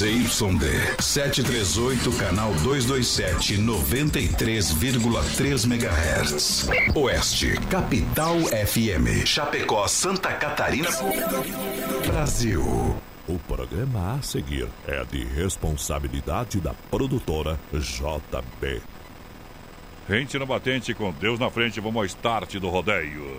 ZYD 738, canal 227, 93,3 MHz. Oeste, Capital FM. Chapecó, Santa Catarina. Brasil. O programa a seguir é de responsabilidade da produtora JB. Rente na batente, com Deus na frente, vamos ao start do rodeio.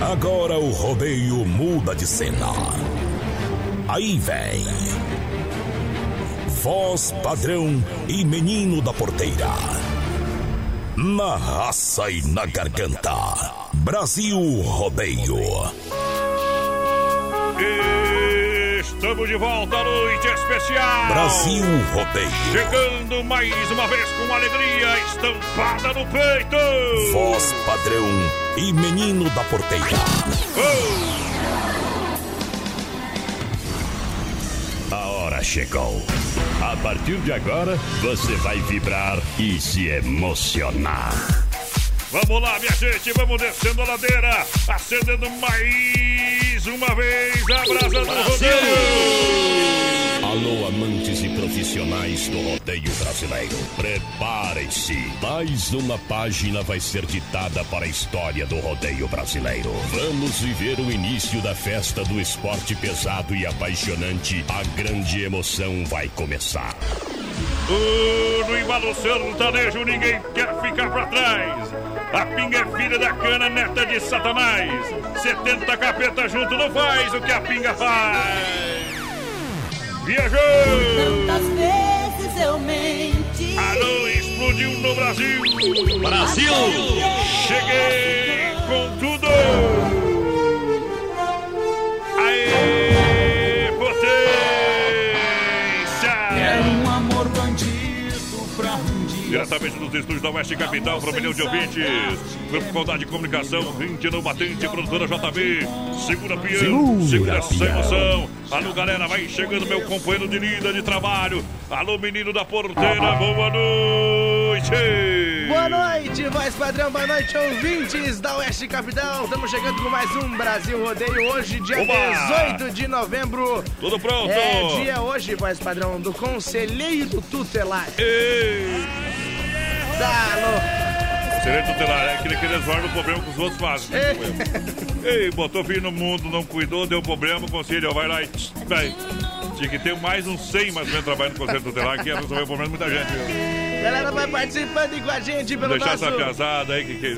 Agora o rodeio muda de cena. Aí vem. Voz padrão e menino da porteira. Na raça e na garganta. Brasil Rodeio. Estamos de volta à noite especial. Brasil Rodeio. Chegando mais uma vez com alegria estampada no peito. Voz padrão e menino da porteira. A hora chegou. A partir de agora, você vai vibrar e se emocionar. Vamos lá, minha gente, vamos descendo a ladeira, acendendo mais uma vez a brasa do rodeio. Alô, amantes e profissionais do rodeio brasileiro. Preparem-se. Mais uma página vai ser ditada para a história do rodeio brasileiro. Vamos viver o início da festa do esporte pesado e apaixonante. A grande emoção vai começar. Uh, no embalo sertanejo ninguém quer ficar pra trás. A pinga é filha da cana, neta de Satanás. 70 capeta junto não faz o que a pinga faz. Viajou! Tantas vezes eu menti. Alô, explodiu no Brasil. Brasil! Cheguei com tudo. Diretamente dos estúdios da Oeste Capital para um milhão de ouvintes. Grupo Condade de Comunicação, Rinte no Batente, produtora JB. Segura peão, segura essa emoção. Alô, galera, vai chegando meu companheiro de lida de trabalho. Alô, menino da porteira, boa noite. Boa noite, voz padrão, boa noite, ouvintes da Oeste Capital. Estamos chegando com mais um Brasil Rodeio hoje, dia Oba! 18 de novembro. Tudo pronto? É dia hoje, voz padrão, do Conselheiro Tutelar. Ei, Louco. Serei tutelar, é aquele que resolve o problema que os outros fazem. Ei, botou filho no mundo, não cuidou, deu problema, conselho, vai lá e. Vai. Tinha que ter mais uns 100 mais ou menos trabalhando no conselho tutelar, que ia resolver o problema de muita gente, viu? Galera, vai participando aí com a gente pelo Deixar nosso... essa piazada aí que. que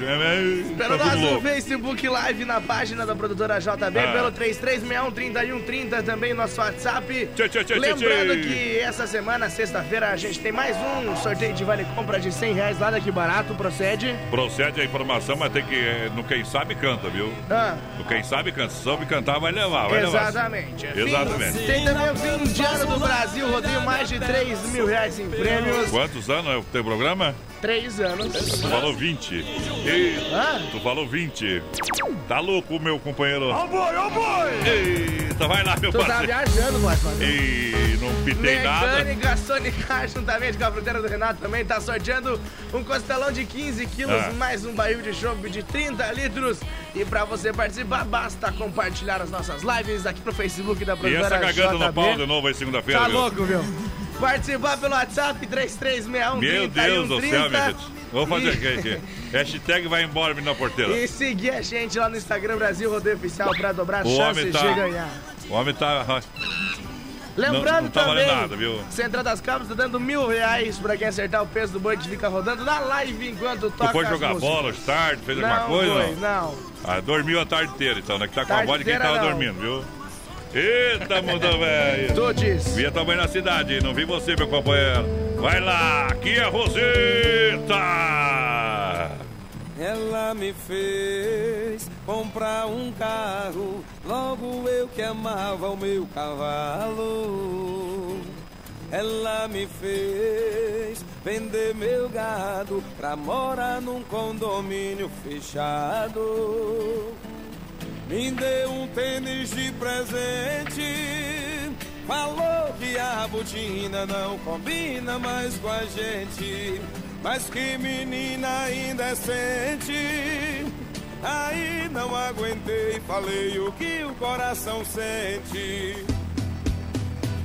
Pelo tá nosso. Facebook Live na página da produtora JB, Ah. pelo 3361-3130, também nosso WhatsApp. Tchê, tchê, tchê, Lembrando que essa semana, sexta-feira, a gente tem mais um sorteio de vale compra de 100 reais lá daqui barato, procede. Procede a informação, mas tem que. No quem sabe canta, viu? Ah, No quem sabe canta. Se soube cantar, vai levar, vai levar. exatamente. É Exatamente. Tem também o fim de ano do Brasil, rodeio mais de 3 mil reais em prêmios. Quantos anos é o teu programa? 3 anos. Tu falou 20. Ei, Ah, tu falou 20. Tá louco, meu companheiro? Ó boi, ó boi! Eita, vai lá, meu Tu tá parceiro. viajando, voz padrão. Ei, não pitei nada. Mecânica Sonicar, juntamente com a fruteira do Renato, também tá sorteando um costelão de 15 quilos, Ah. mais um barril de chopp de 30 litros. E pra você participar, basta compartilhar as nossas lives aqui pro Facebook da E produtora essa cagando no JB. pau de novo aí segunda-feira. Tá viu? louco, viu? Participar pelo WhatsApp 3361 Meu Deus do céu, minha 3130. gente. Vou fazer aqui, aqui. Hashtag vai embora, menina porteira. E seguir a gente lá no Instagram Brasil Rodeio Oficial pra dobrar O chances tá- de ganhar. O homem tá. Lembrando Não- não tá também, nada, viu? Central das Cabras tá dando mil reais pra quem acertar o peso do boi que fica rodando na live enquanto toca Tu foi jogar bola hoje tarde, fez não, alguma coisa? Foi, não? não. Ah, dormiu a tarde inteira, então, né? Que tá com a Tarde voz de quem tava dormindo, viu? Eita, mundo velho. Diz. Via tua mãe na cidade, não vi você, meu companheiro. Vai lá, aqui é a Roseta. Ela me fez comprar um carro, logo eu que amava o meu cavalo. Ela me fez vender meu gado pra morar num condomínio fechado. Me deu um tênis de presente. Falou que a botina não combina mais com a gente. Mas que menina indecente. Aí não aguentei, falei o que o coração sente.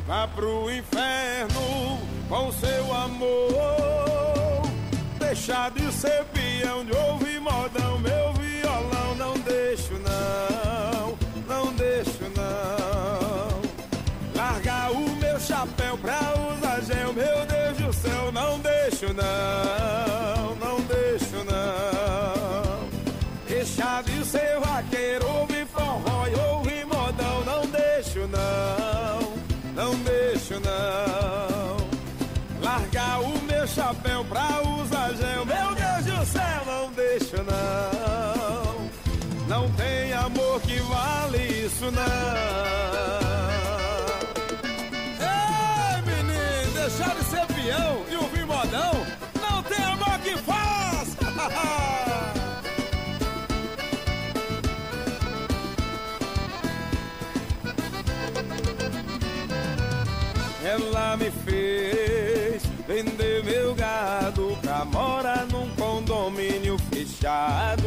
Vá pro inferno com seu amor. Deixar de ser peão, de ouvir modão, meu violão. Não deixo, não, isso, não. Ei, menino, deixar de ser peão e ouvir modão. Não tem amor que faça. Ela me fez vender meu gado pra morar num condomínio fechado.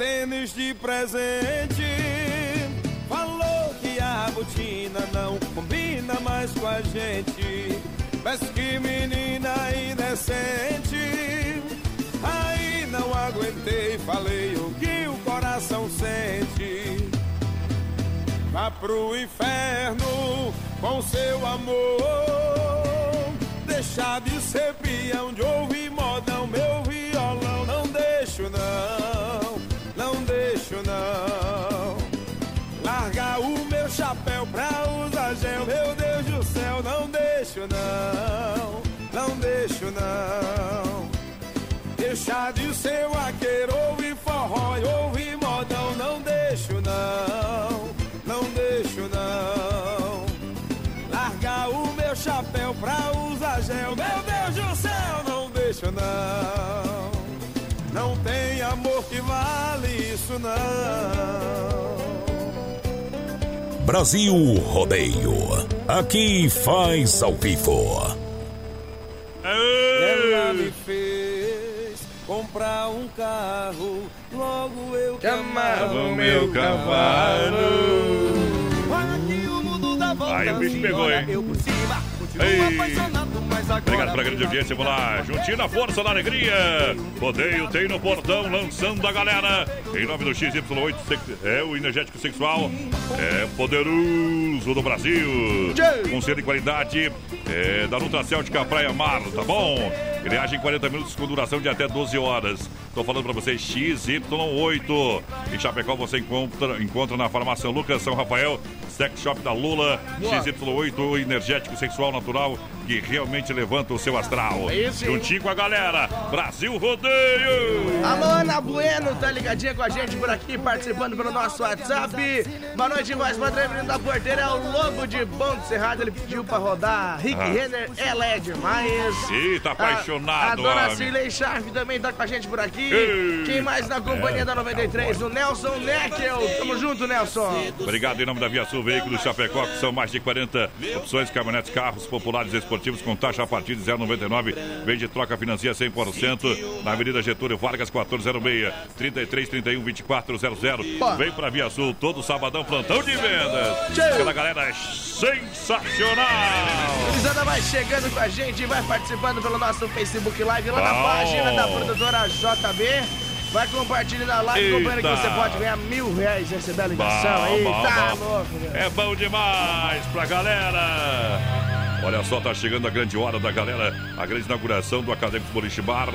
Tênis de presente. Falou que a botina não combina mais com a gente. Mas que menina indecente. Aí não aguentei, falei o que o coração sente. Vá pro inferno com seu amor. Deixar de ser peão, de ouvir modão, meu violão. Não deixo, não não. Largar o meu chapéu pra usar gel, meu Deus do céu. Não deixo, não, não deixo, não. Deixar de ser vaqueiro, ouvir forró e ouvir modão. Não deixo, não, não deixo, não. Largar o meu chapéu pra usar gel, meu Deus do céu. Não deixo, não. Não tem amor que vale isso, não. Brasil Rodeio. Aqui faz ao vivo. Ela me fez comprar um carro, logo eu que amava o meu cavalo. Olha que o mundo dá volta Aí o bicho pegou, hein? Eu por cima, Ei. Obrigado pela grande audiência, vamos lá. Juntinho na força, na alegria. Rodeio tem no portão, lançando a galera. Em nome do XY8, sex- é o energético sexual. É poderoso do Brasil. Com selo de qualidade é, da Nutracêutica Praia Mar, tá bom? Ele age em 40 minutos com duração de até 12 horas. Tô falando pra vocês, XY8. Em Chapecó você encontra, encontra na farmácia Lucas São Rafael, Sex Shop da Lula, XY8, o energético sexual natural que realmente levanta o seu astral. É? Juntinho com a galera, Brasil Rodeio! Alô, Ana Bueno, tá ligadinha com a gente por aqui, participando pelo nosso WhatsApp. Boa noite, voz padrão, menino da porteira, é o Lobo de Bom Cerrado, ele pediu pra rodar. Rick Ah. Renner, ela é demais. Ih, tá A, apaixonado, dona homem. Cirlei também tá com a gente por aqui. Ei. Quem mais na companhia da 93? O Nelson Neckel. Tamo junto, Nelson. Obrigado em nome da Via Sul Veículos Chapecó, que são mais de 40 opções caminhonetes, carros populares e esportivos com taxa a partir de 0,99. Vende troca financia 100% na Avenida Getúlio Vargas 1406, 33 31 2400. Vem pra Via Sul todo sabadão, plantão de vendas. Aquela galera é sensacional. Gurizada vai chegando com a gente, vai participando pelo nosso Facebook Live lá na página da produtora JB. Vai compartilhando a live, companheiro, que Eita. você pode ganhar mil reais e receber a ligação Bom, aí. bom, bom. louco, meu. É bom demais pra galera. Olha só, tá chegando a grande hora da galera, a grande inauguração do Acadêmico Boliche Bar,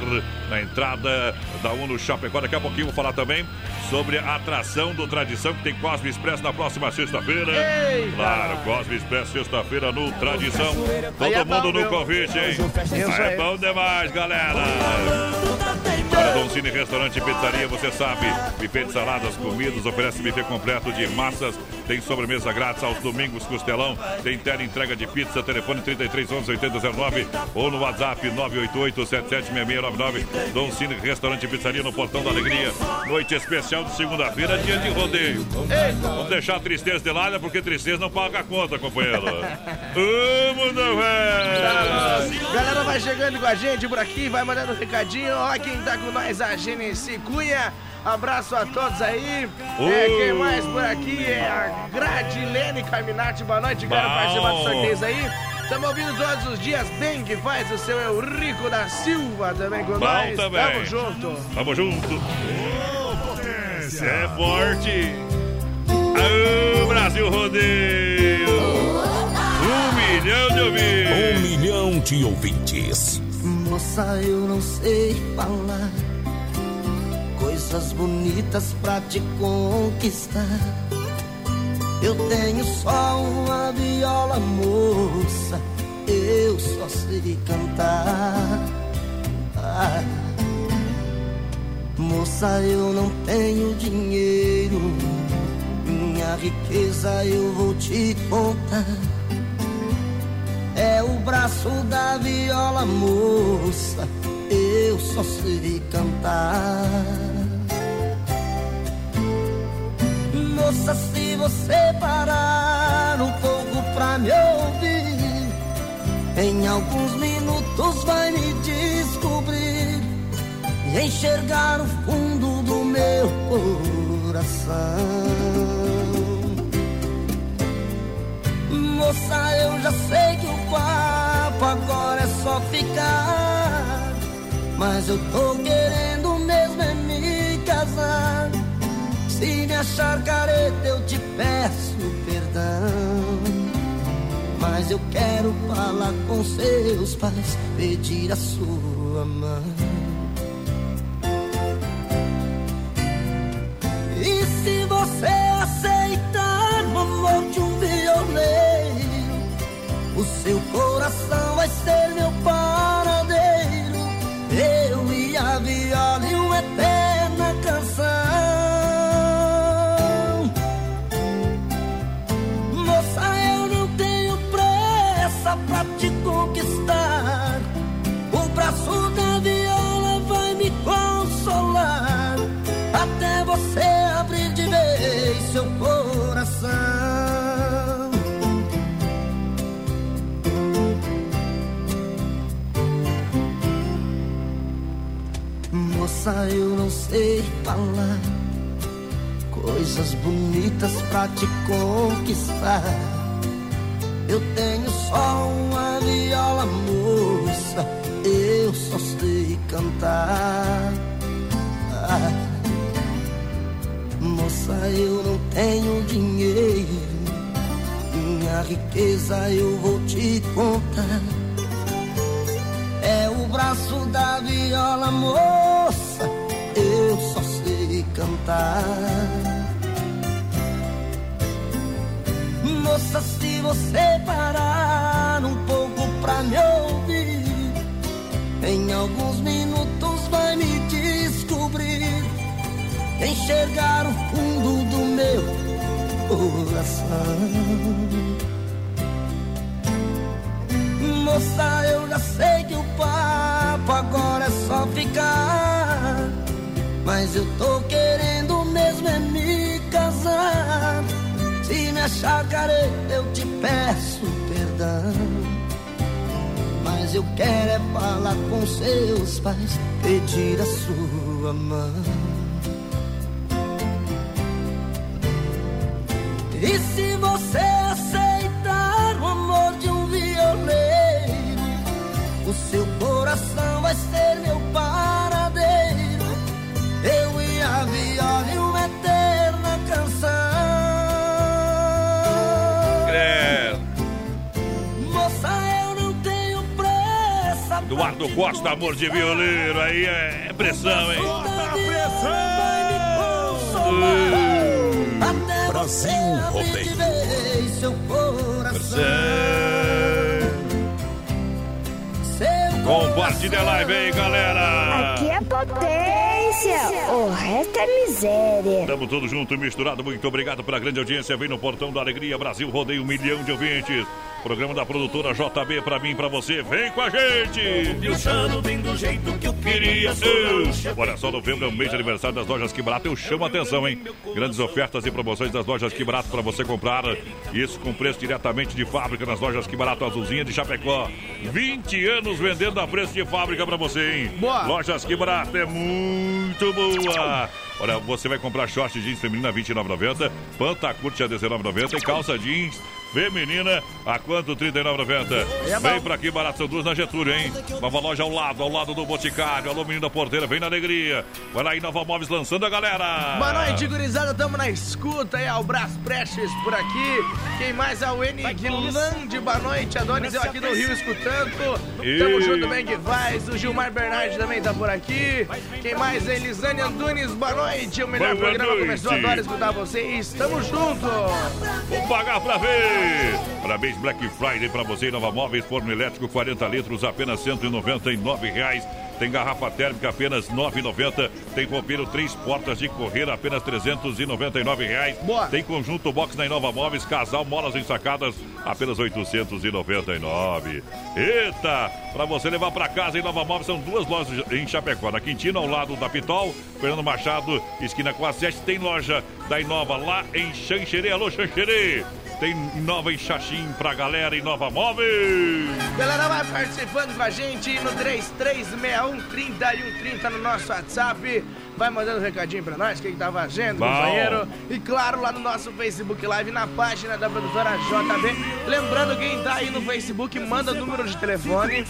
na entrada da Uno Chapecó. Daqui a pouquinho vou falar também sobre a atração do Tradição, que tem Cosme Expresso na próxima sexta-feira. Claro, Cosme Expresso sexta-feira no Tradição. É Todo mundo bom, no convite, hein? É bom demais, galera. Dom Cine Restaurante e Pizzaria, você sabe. Buffet de saladas, comidas, oferece buffet completo de massas. Tem sobremesa grátis aos domingos, costelão. Tem tela entrega de pizza, telefone 33 11 8009 ou no WhatsApp 988 776699. Dom Cine Restaurante e Pizzaria no Portão da Alegria. Noite especial de segunda-feira, dia de rodeio. Vamos deixar a tristeza de lado, porque tristeza não paga a conta, companheiro. Vamos, não é? Galera vai chegando com a gente por aqui, vai mandando um recadinho. Ó, quem tá com nós, a Genesi Cunha. Abraço a todos aí. É, quem mais por aqui é a Gradilene Carminati. Boa noite, quero participar dos sorteios aí. Estamos ouvindo todos os dias bem que faz o seu Eurico da Silva também com Bom nós. Também. Tamo junto. Tamo junto. É forte. Aô, Brasil Rodeio. Um milhão de ouvintes. Um milhão de ouvintes. Moça, eu não sei falar coisas bonitas pra te conquistar. Eu tenho só uma viola moça, eu só sei cantar. Ah, moça, eu não tenho dinheiro, minha riqueza eu vou te contar. É o braço da viola moça, eu só sei cantar. Moça, se você parar um pouco pra me ouvir, em alguns minutos vai me descobrir e enxergar o fundo do meu coração. Moça, eu já sei que o papo agora é só ficar, mas eu tô querendo mesmo é me casar. Se me achar careta, eu te peço perdão. Mas eu quero falar com seus pais, pedir a sua mão. E se você aceitar o amor de um violeiro, o seu coração vai ser meu paradeiro. Sei falar coisas bonitas pra te conquistar eu tenho só uma viola moça, eu só sei cantar. Moça, eu não tenho dinheiro, minha riqueza eu vou te contar. É o braço da viola moça, eu só sei cantar. Moça, se você parar um pouco pra me ouvir, em alguns minutos vai me descobrir, enxergar o fundo do meu coração. Moça, eu já sei que o papo agora é só ficar, mas eu tô querendo mesmo é me casar. Se me achar careta, eu te peço perdão. Mas eu quero é falar com seus pais, pedir a sua mão. E se você aceitar o amor de um violeiro, o seu coração vai ser meu paradeiro. Eduardo Costa, amor de violeiro, aí é pressão, hein? Brasil Rodeio. Seu coração. Seu Compartilha a live aí, galera. Aqui é potência, o resto é miséria. Estamos todos juntos, misturado. Muito obrigado pela grande audiência. Vem no Portão da Alegria Brasil, rodeio um milhão de ouvintes. Programa da produtora JB pra mim, pra você. Vem com a gente! Pilchando bem do jeito que eu queria ser. Olha só, novembro é o mês de aniversário das lojas Que Barato. Eu chamo a atenção, hein? Grandes ofertas e promoções das lojas Que Barato pra você comprar. Isso com preço diretamente de fábrica nas lojas Que Barato Azulzinha de Chapecó. 20 anos vendendo a preço de fábrica pra você, hein? Boa. Lojas Que Barato é muito boa. Olha, você vai comprar short jeans feminina 29,90, panta curte a 19,90 e calça jeans feminina a quanto? 39,90. É Vem pra aqui, barato são duas na Getúlio, hein? Nova loja ao lado, ao lado do Boticário. Alô, menino da porteira, vem na alegria. Vai lá em Nova Móveis lançando a galera. Boa noite, gurizada. Tamo na escuta aí, ao Brás Prestes por aqui. Quem mais é o Guilande. Boa noite, Adonis. Eu aqui do Rio escutando. E- Tamo junto, bem que faz. O Gilmar Bernardi também tá por aqui. Quem mais é Elisane Antunes. Boa noite. O melhor Boa programa noite. começou. Adoro escutar vocês. Tamo junto. Vamos pagar pra ver. Parabéns, Black Friday pra você. Nova Móveis, forno elétrico, 40 litros, apenas 199 reais. Tem garrafa térmica, apenas R$ 9,90. Tem roupeiro, três portas de correr, apenas 399 reais. Boa. Tem conjunto box na Inova Móveis, casal, molas ensacadas, apenas 899. Eita! Pra você levar pra casa em Nova Móveis, são duas lojas em Chapecó. Na Quintina, ao lado da Pitol, Fernando Machado, esquina com a 7, tem loja da Inova lá em Xanxerê. Alô, Xanxerê! Tem Nova em Xaxim pra galera em Nova Móveis. Galera, vai participando com a gente no 3361 3130 no nosso WhatsApp. Vai mandando um recadinho pra nós, o que, que tá fazendo, Bom. companheiro. E claro, lá no nosso Facebook Live, na página da produtora JB. Lembrando, quem tá aí no Facebook, manda o número de telefone.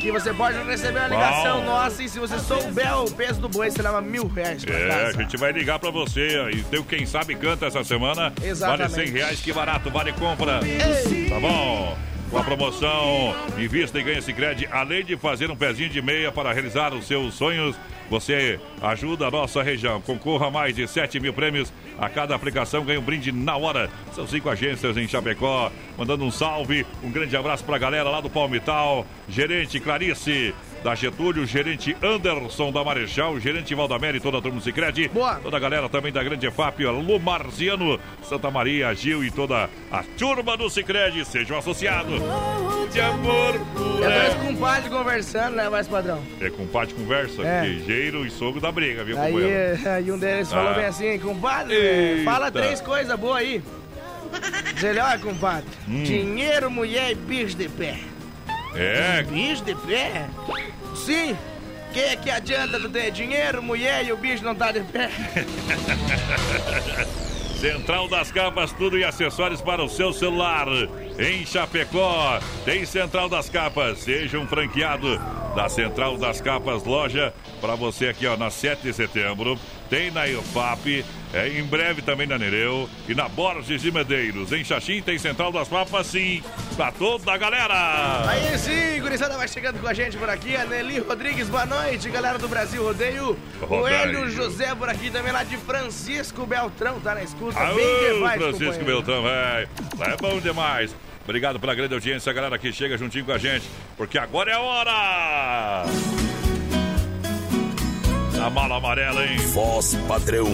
Que você pode receber uma ligação Bom. nossa. E se você souber o peso do boi, você leva mil reais pra É, casa. a gente vai ligar pra você. E tem Quem Sabe Canta essa semana. Exatamente. Vale 100 reais, que barato, vale compra. Tá bom? Com a promoção Invista e Ganha Sicredi, além de fazer um pezinho de meia para realizar os seus sonhos, você ajuda a nossa região. Concorra a mais de 7 mil prêmios. A cada aplicação ganha um brinde na hora. São cinco agências em Chapecó. Mandando um salve, um grande abraço pra galera lá do Palmital. Gerente Clarice. Da Getúlio, gerente Anderson da Marechal, gerente Valdamere e toda a turma do Cicredi. Boa. Toda a galera também da Grande EFAP, Lu Marziano, Santa Maria, Gil e toda a turma do Cicredi. Sejam associados. De amor. É dois compadres conversando, né, mais padrão? É compadre conversa, É. queijeiro e sogro da briga, viu, Aí, companheiro? aí um deles falou Ah. bem assim, compadre, Eita. fala três coisas boas aí. Diz ele, olha, compadre, Hum. dinheiro, mulher e bicho de pé. É, Bicho de pé? Sim. Que é que adianta tu ter dinheiro, mulher e o bicho não tá de pé? Central das Capas, tudo e acessórios para o seu celular. Em Chapecó, tem Central das Capas. Seja um franqueado da Central das Capas, loja para você aqui, ó, na 7 de setembro. Tem na IOFAP, é, em breve também na Nereu e na Borges de Medeiros. Em Xaxim tem Central das Capas, sim, pra toda a galera. Aí sim, gurizada vai chegando com a gente por aqui. A Nelly Rodrigues, boa noite, galera do Brasil Rodeio. O Rodeio. Hélio José por aqui também, lá de Francisco Beltrão, tá na escuta. Aô, Bem vai, Francisco companheiro. Beltrão, velho. É bom demais. Obrigado pela grande audiência, galera que chega juntinho com a gente, porque agora é a hora! A mala amarela, hein? Voz padrão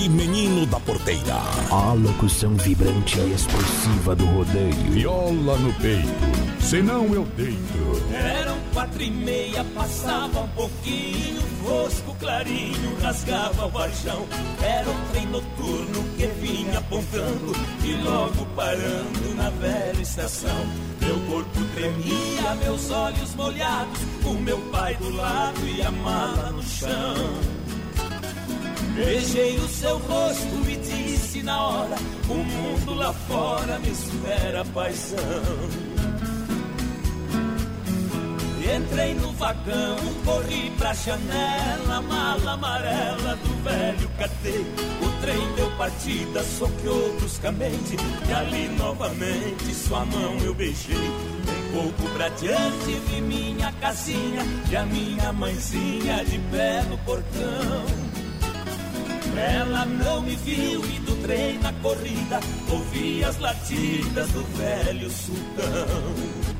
e menino da porteira. A locução vibrante e expressiva do rodeio. Viola no peito, senão eu deito. Eram quatro e meia, passava um pouquinho, fosco clarinho, rasgava o varjão. Era um trem noturno que vinha apontando e logo parando na velha estação. Meu corpo tremia, meus olhos molhados, o meu pai do lado e a mala no chão. Beijei o seu rosto e disse na hora: O mundo lá fora me espera, paisão. Entrei no vagão, corri pra janela, mala amarela do velho catei. O trem deu partida, soqueou bruscamente, e ali novamente sua mão eu beijei. Bem pouco pra diante vi minha casinha e a minha mãezinha de pé no portão. Ela não me viu e do trem na corrida ouvi as latidas do velho sultão.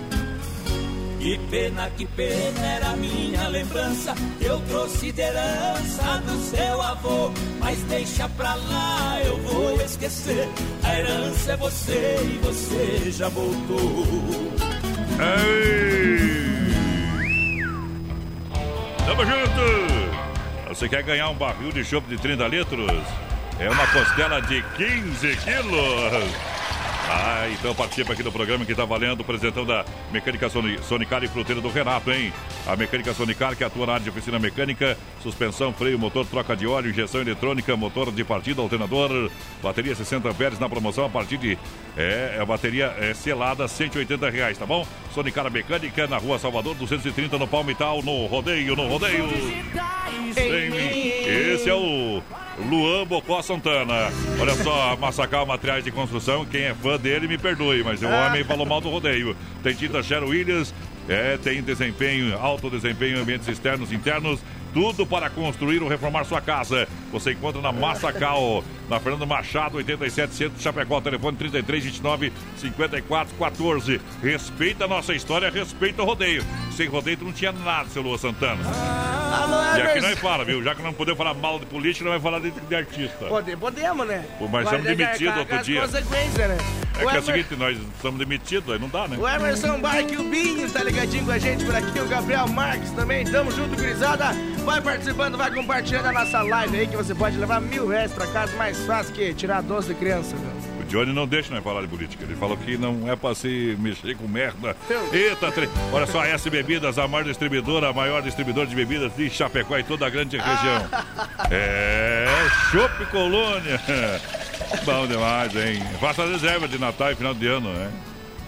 Que pena, que pena era minha lembrança Eu trouxe de herança do seu avô Mas deixa pra lá, eu vou esquecer A herança é você e você já voltou Ei! Tamo junto! Você quer ganhar um barril de chopp de 30 litros? É uma costela de 15 quilos. Ah, então participa aqui do programa que está valendo o presentão da Mecânica Sonicar e Fruteira do Renato, hein? A Mecânica Sonicar, que atua na área de oficina mecânica, suspensão, freio, motor, troca de óleo, injeção eletrônica, motor de partida, alternador, bateria 60 amperes na promoção a partir de. É, a bateria é selada, 180 reais, tá bom? Sonicar Mecânica, na rua Salvador, 230 no Palmital, no rodeio, no rodeio. Esse é o Luan Bocó Santana. Olha só, Massacal Materiais de Construção, quem é fã dele me perdoe, mas o homem falou mal do rodeio. Tem tinta Cheryl Williams, é, tem desempenho, alto desempenho em ambientes externos e internos. Tudo para construir ou reformar sua casa. Você encontra na Massacal, na Fernando Machado, 87 Centro, Chapecó, telefone 33 29 54 14. Respeita a nossa história, respeita o rodeio. Sem rodeio tu não tinha nada, seu Lua Santana. Alô, E aqui nós fala, viu? Já que não podemos falar mal de política, nós vamos falar de, de artista. Pode, podemos, né? Pô, mas que demitidos outro dia. né? É O que é o seguinte, nós estamos demitidos, aí não dá, né? O Emerson Barque, o Binho, tá ligadinho com a gente por aqui, o Gabriel Marques também, tamo junto, gurizada. Vai participando, vai compartilhando a nossa live aí, que você pode levar mil reais pra casa, mais fácil que tirar doce de criança, meu. O Johnny não deixa nós falar de política. Ele falou que não é pra se mexer com merda. Eita, tre... olha só, S Bebidas, a maior distribuidora, a maior distribuidora de bebidas de Chapecó e toda a grande região. É, Chopp Colônia. Bom demais, hein? Faça a reserva de Natal e final de ano, né?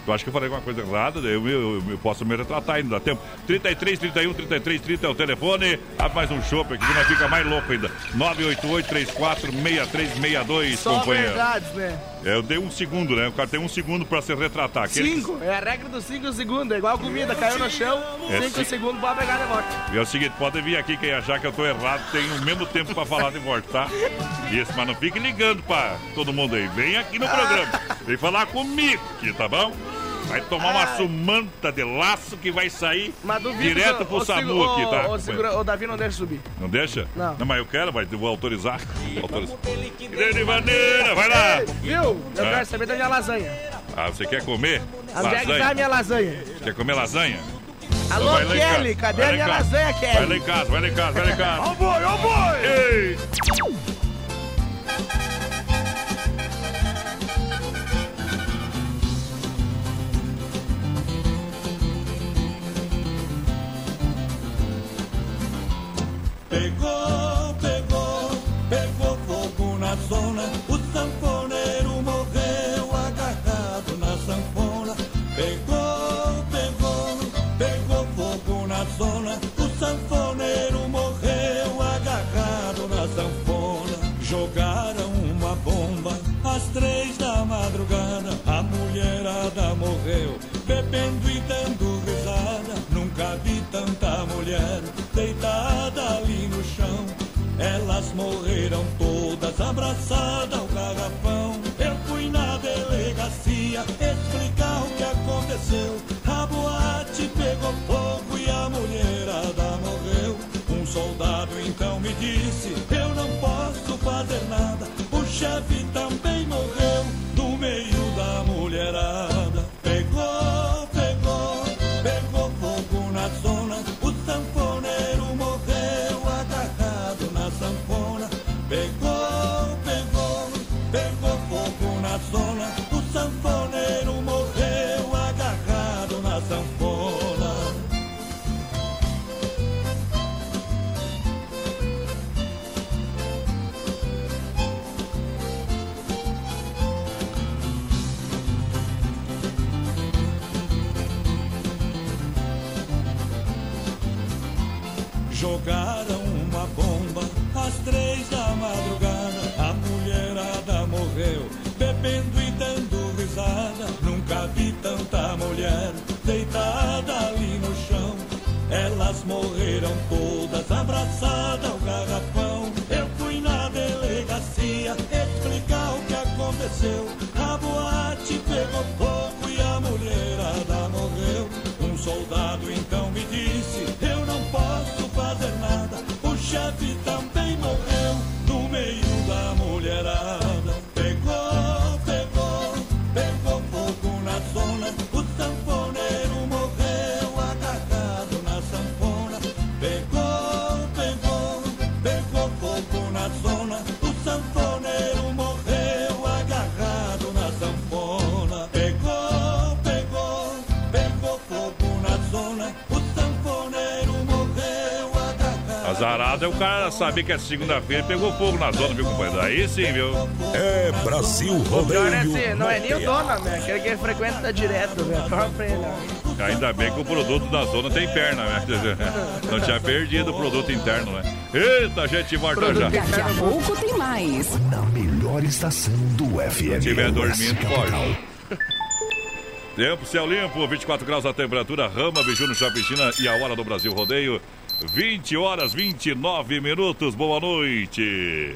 Tu acha que eu falei alguma coisa errada? Eu, eu, eu posso me retratar ainda, dá tempo. 33, 31, 33, 30 é o telefone. Abre mais um chopp aqui que nós fica mais louco ainda. 988 34 6362, Só companheiro. verdades, né? É, eu dei um segundo, né? O cara tem um segundo pra se retratar. Aquele- Cinco, é a regra dos cinco segundos, é igual comida, caiu no chão, É cinco sim. segundos pode pegar de volta. E é o seguinte, pode vir aqui quem achar que eu tô errado, tem o mesmo tempo pra falar de volta, tá? Isso, mas não fique ligando pra todo mundo aí. Vem aqui no programa. Vem falar comigo aqui, tá bom? Vai tomar uma Ai. sumanta de laço que vai sair direto que o- pro o SAMU aqui, tá? O, o, segura- o Davi não deixa subir. Não deixa? Não. mas eu quero, vai, eu vou autorizar. autorizar. Grande maneira, vai lá. Viu? Eu Ah. quero saber da minha lasanha. Ah, você quer comer? Onde é que tá a minha lasanha? Quer comer lasanha? Alô, Então Kelly, cadê Vai a minha lasanha, Kelly? Vai lá em casa, vai lá em casa, vai lá em casa. Ó boi, ó boi! Ei! Pegou, pegou, pegou fogo na zona. O sanfoneiro morreu agarrado na sanfona. Morreram todas abraçadas ao garrafão. Eu fui na delegacia explicar o que aconteceu. A boate pegou fogo e a mulherada morreu. Um soldado então me disse: Eu não posso fazer nada. O chefe também morreu no meio da mulherada. Morreram todas É o cara saber que é segunda-feira e pegou fogo na zona, viu, companheiro? Aí sim, viu? É Brasil é assim, não é nem o dono, né? Aquele que frequenta direto, velho. Fala pra ele, ó. Ainda bem que o produto da zona tem perna, né? Não tinha perdido o produto interno, né? Eita, gente morta já. Daqui a pouco tem mais. Na melhor estação do FM. Se tiver dormindo, pode. Tempo, céu limpo, 24 graus a temperatura, Rama, Biju no China e a hora do Brasil Rodeio, 20 horas 29 minutos, boa noite.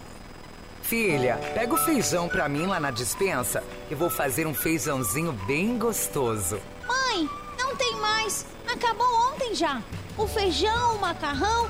Filha, pega o feijão pra mim lá na dispensa. Eu vou fazer um feijãozinho bem gostoso. Mãe, não tem mais. Acabou ontem já. O feijão, o macarrão,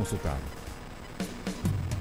consultado.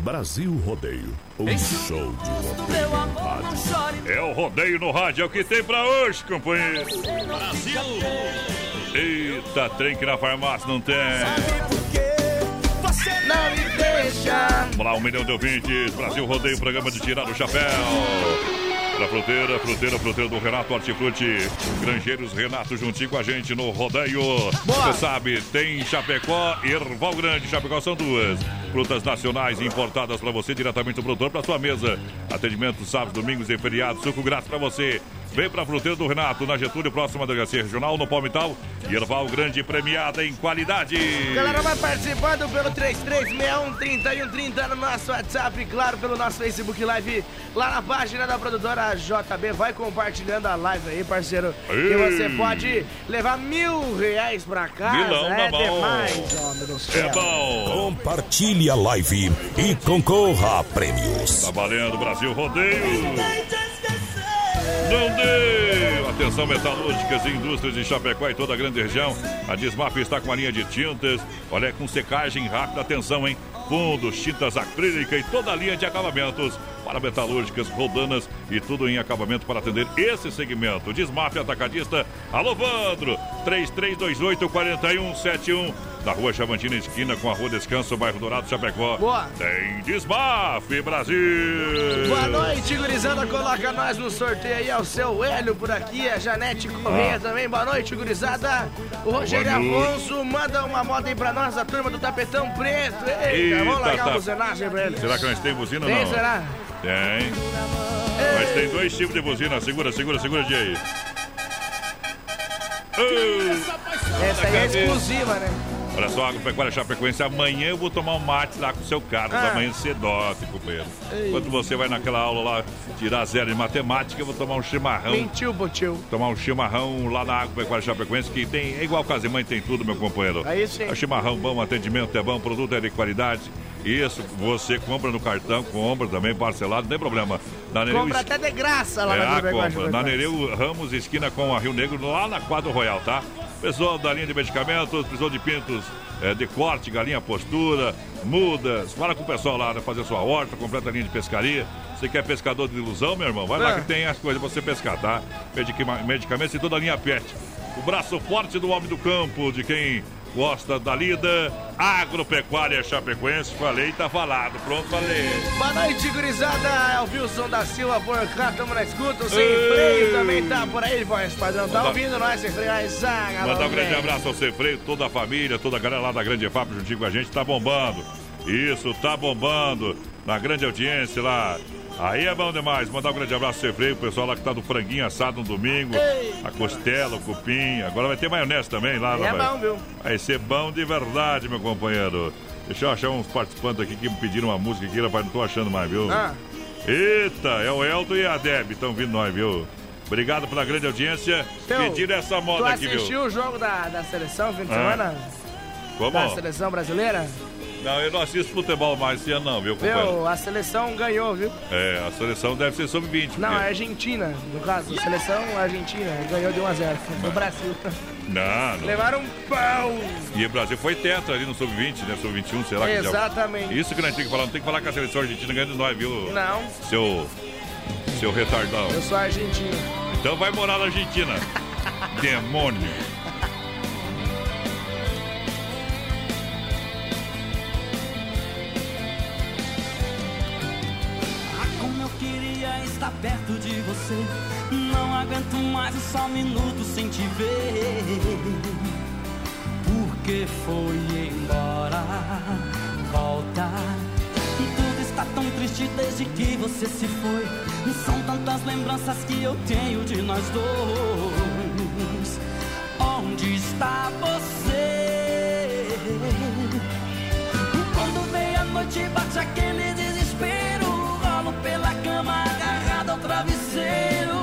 Brasil Rodeio, um show de rodeio amor. É o rodeio no rádio, é o que tem pra hoje, companheiro. Brasil! Eita, trem que na farmácia não tem. Não me deixa. Vamos lá, um milhão de ouvintes. Brasil Rodeio, programa de tirar o chapéu. Da fruteira, fruteira, fruteira do Renato Hortifruti. Granjeiros Renato juntinho com a gente no rodeio. Você sabe, tem Chapecó e Erval Grande. Chapecó são duas. Frutas nacionais importadas para você diretamente do produtor para sua mesa. Atendimento sábados, domingos e feriados. Suco grátis para você. Vem pra fruteira do Renato, na Getúlio, próxima Delegacia Regional, no Palmital. E Erval Grande premiada em qualidade. Galera, vai participando pelo 3361-3130 no nosso WhatsApp, e claro, pelo nosso Facebook Live, lá na página da produtora JB. Vai compartilhando a live aí, parceiro. Que Ei. você pode levar mil reais pra casa. Milão na é mão. demais, homem do céu. É bom. Compartilhe a live e concorra a prêmios. Tá valendo, Brasil Rodeio. Não deu! Atenção, metalúrgicas e indústrias de Chapecó e toda a grande região. A Desmaf está com uma linha de tintas. Olha, com secagem rápida. Atenção, hein? Fundos, tintas acrílica e toda a linha de acabamentos para metalúrgicas, rodanas e tudo em acabamento para atender esse segmento. Desmaf Atacadista. Alô, Vandro! 3328-4171. Na rua Chavantina, esquina com a rua Descanso, bairro Dourado, Chapecó. Boa. Tem Desmaf, Brasil! Boa noite, gurizada. Coloca nós no sorteio aí. É o seu Hélio por aqui, a Janete Correia Ah. também. Boa noite, gurizada. O Rogério. Afonso manda uma moda aí pra nós, a turma do Tapetão Preto. Eita, vamos largar tá. a buzinagem pra ele. Será que nós temos buzina ou Tem, não? será? Tem. Mas tem dois tipos de buzina. Segura, segura, segura, Dia aí. Essa aí é exclusiva, né? Olha só, Agropecuária Chapecoense, amanhã eu vou tomar um mate lá com o seu Carlos, Ah. amanhã cedote, companheiro. Ei. Enquanto você vai naquela aula lá, tirar zero de matemática, eu vou tomar um chimarrão. Mentiu, botil. Tomar um chimarrão lá na Agropecuária Chapecoense, que tem, é igual casa e mãe, tem tudo, meu companheiro. Aí sim. É chimarrão bom, atendimento é bom, produto é de qualidade. Isso, você compra no cartão, compra também parcelado, não tem problema. Na Nereu Compra até de graça lá é, na compra. Na. Nereu Ramos, esquina com a Rio Negro, lá na Quadro Royal, tá? Pessoal da linha de medicamentos, precisou de pintos é, de corte, galinha postura, mudas. Fala com o pessoal lá, né, fazer sua horta, completa a linha de pescaria. Você quer pescador de ilusão, meu irmão? Vai lá É. que tem as coisas pra você pescar, tá? Medica- Medicamentos e toda a linha PET. O braço forte do homem do campo, de quem gosta da lida. Agropecuária Chapecoense, falei, tá falado. Pronto, falei. Boa noite, gurizada. É o Wilson da Silva por cá, tamo na escuta. O Sem Ei. Freio também tá por aí, voz padrão. Tá Manda- ouvindo nós, Sem Freio? Aí, zaga, Mandar um grande abraço ao Cefreio, toda a família, toda a galera lá da Grande EFAP juntinho com a gente, tá bombando. Isso, tá bombando. Na grande audiência lá. Aí é bom demais. Mandar um grande abraço Cefreio, o pessoal lá que tá do franguinho assado no domingo. A costela, o cupim. Agora vai ter maionese também lá. Aí é bom, viu? Vai ser bom de verdade, meu companheiro. Deixa eu achar uns participantes aqui que me pediram uma música aqui, rapaz, não tô achando mais, viu? Ah. Eita, é o Elton e a Deb, estão vindo nós, viu? Obrigado pela grande audiência. Então, Pediram essa Tu moda aqui, viu? assistiu o jogo da, da seleção fim de Ah. semana? Como? Da seleção brasileira? Não, eu não assisto futebol mais esse ano, não, viu, companheiro? Viu? A seleção ganhou, viu? É, a seleção deve ser sub-20. Não, porque- é Argentina, no caso. A seleção argentina ganhou de 1 a 0 no Brasil. Não, não. Levaram um pau. E o Brasil foi tetra ali no sub-20, né? Sub-21, será que já- Exatamente. Isso que nós temos que falar, não tem que falar que a seleção argentina ganha de nós, viu? Não. Seu. Seu retardão. Eu sou argentino. Então vai morar na Argentina. Demônio. Estar perto de você. Não aguento mais um só minuto sem te ver. Porque foi embora, volta. Tudo está tão triste desde que você se foi. São tantas lembranças que eu tenho de nós dois. Onde está você? Quando vem a noite bate aquele desespero Rolo pela cama agarrado travesseiro.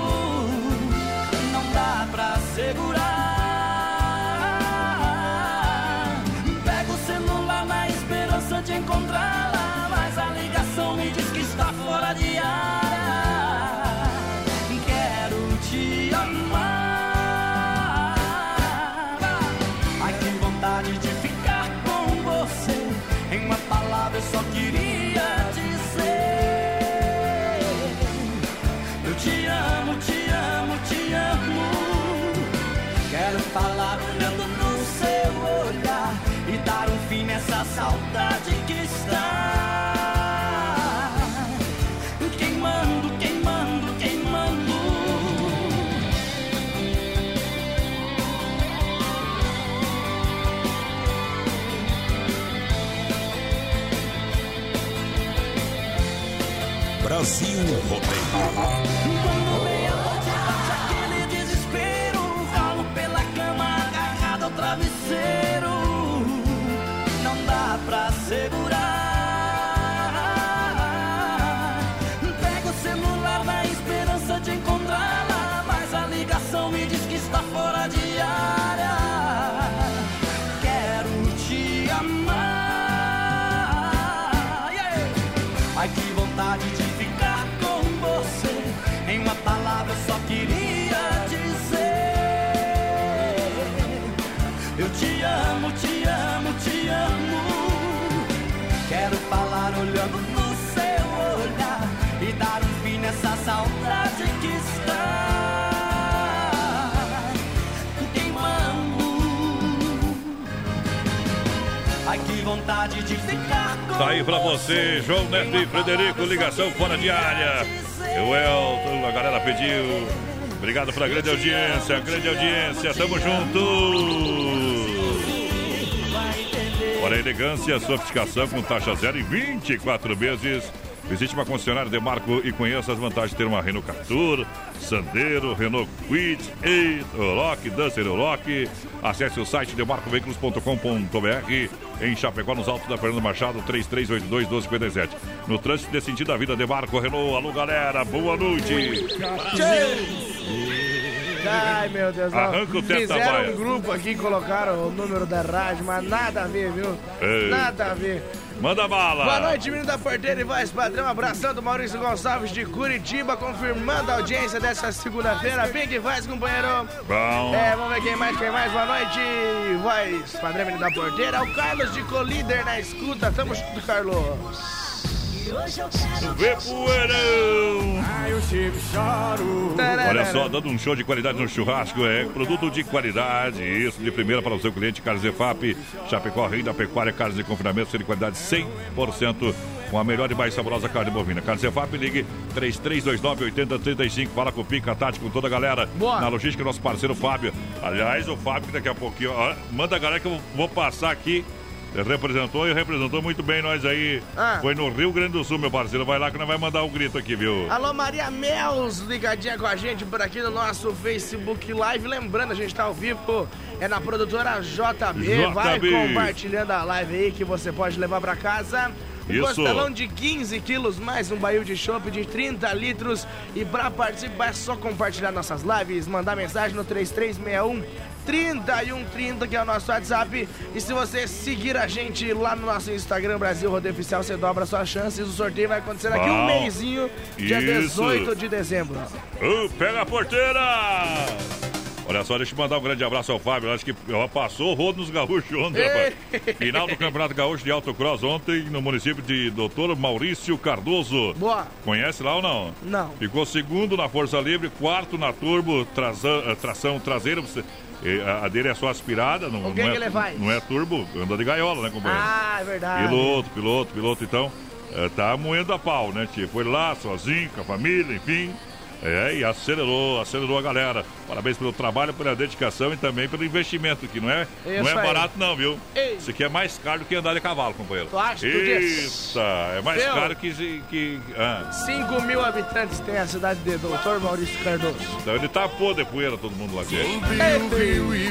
Não dá pra segurar Brasil Rodeio. Desespero, rolo pela cama agarrado ao travesseiro. Não dá pra segurar. Vontade de ficar com Tá aí pra você, João Neto e Frederico, ligação fora de área. O Elton, a galera pediu. Obrigado pela grande audiência, grande audiência, tamo junto. Olha a elegância, sofisticação com taxa zero em 24 meses. Visite uma concessionária de Marco e conheça as vantagens de ter uma Renault Captur, Sandero, Renault Quid, Eurolock, Duster Eurolock. Acesse o site demarcoveículos.com.br em Chapecó, nos altos da Fernando Machado, 3382-1257. No trânsito de sentido da vida, Demarco Renault. Alô, galera, boa noite. Ai, meu Deus. Arranca o teto da Fizeram baia. um grupo aqui colocaram o número da rádio, mas nada a ver, viu? Ei. Nada a ver. Manda bala. Boa noite, menino da porteira e voz padrão. Abração do Maurício Gonçalves de Curitiba, confirmando a audiência dessa segunda-feira. Bem que faz, companheiro. Bom. É, vamos ver quem mais, quem mais. Boa noite, voz padrão, menino da porteira. O Carlos de Colíder na escuta. Tamo junto, Carlos. Vê poeirão! Olha só, dando um show de qualidade no churrasco, é produto de qualidade, isso, de primeira para o seu cliente, Carnes EFAP, Chapecó, Rei da Pecuária, carnes de confinamento, ser de qualidade 100%, com a melhor e mais saborosa carne bovina. Carnes EFAP, ligue 3329-8035, fala com o Pica, Tati, com toda a galera. Na logística, nosso parceiro Fábio. Aliás, o Fábio, que daqui a pouquinho, ó, manda a galera que eu vou passar aqui. Representou e representou muito bem nós aí. Ah. Foi no Rio Grande do Sul, meu parceiro. Vai lá que nós vai mandar o grito aqui, viu? Alô, Maria Mels, ligadinha com a gente por aqui no nosso Facebook Live. Lembrando, a gente tá ao vivo, é na produtora JB. Vai JB. compartilhando a live aí que você pode levar pra casa. Um Isso. costelão de 15 quilos, mais um barril de chopp de 30 litros. E pra participar é só compartilhar nossas lives, mandar mensagem no 3361 3130, que é o nosso WhatsApp. E se você seguir a gente lá no nosso Instagram, Brasil Rodeio Oficial, você dobra suas chances. O sorteio vai acontecer daqui um mêsinho, dia Isso. 18 de dezembro. Ô, pega a porteira! Olha só, deixa eu mandar um grande abraço ao Fábio. Acho que ó, passou o rodo nos gaúchos ontem, rapaz. Final do Campeonato Gaúcho de Autocross ontem, no município de Doutor Maurício Cardoso. Boa. Conhece lá ou não? Não. Ficou segundo na Força Livre, quarto na Turbo, tração, eh, tração traseira. Eh, A dele é só aspirada, não, não é, que ele vai? não é turbo, anda de gaiola, né, companheiro? Ah, é verdade. Piloto, piloto, piloto, então. eh, tá moendo a pau, né, tio? Foi lá sozinho, com a família, enfim. É, e acelerou, acelerou a galera. Parabéns pelo trabalho, pela dedicação e também pelo investimento, que não é, não Isso é aí. barato não, viu? Ei. Isso aqui é mais caro do que andar de cavalo, companheiro. Tu acha? Eita, é mais Viu? caro que... que ah. 5 mil habitantes tem a cidade de Doutor Maurício Cardoso. Então ele tá podre poeira, todo mundo lá dentro.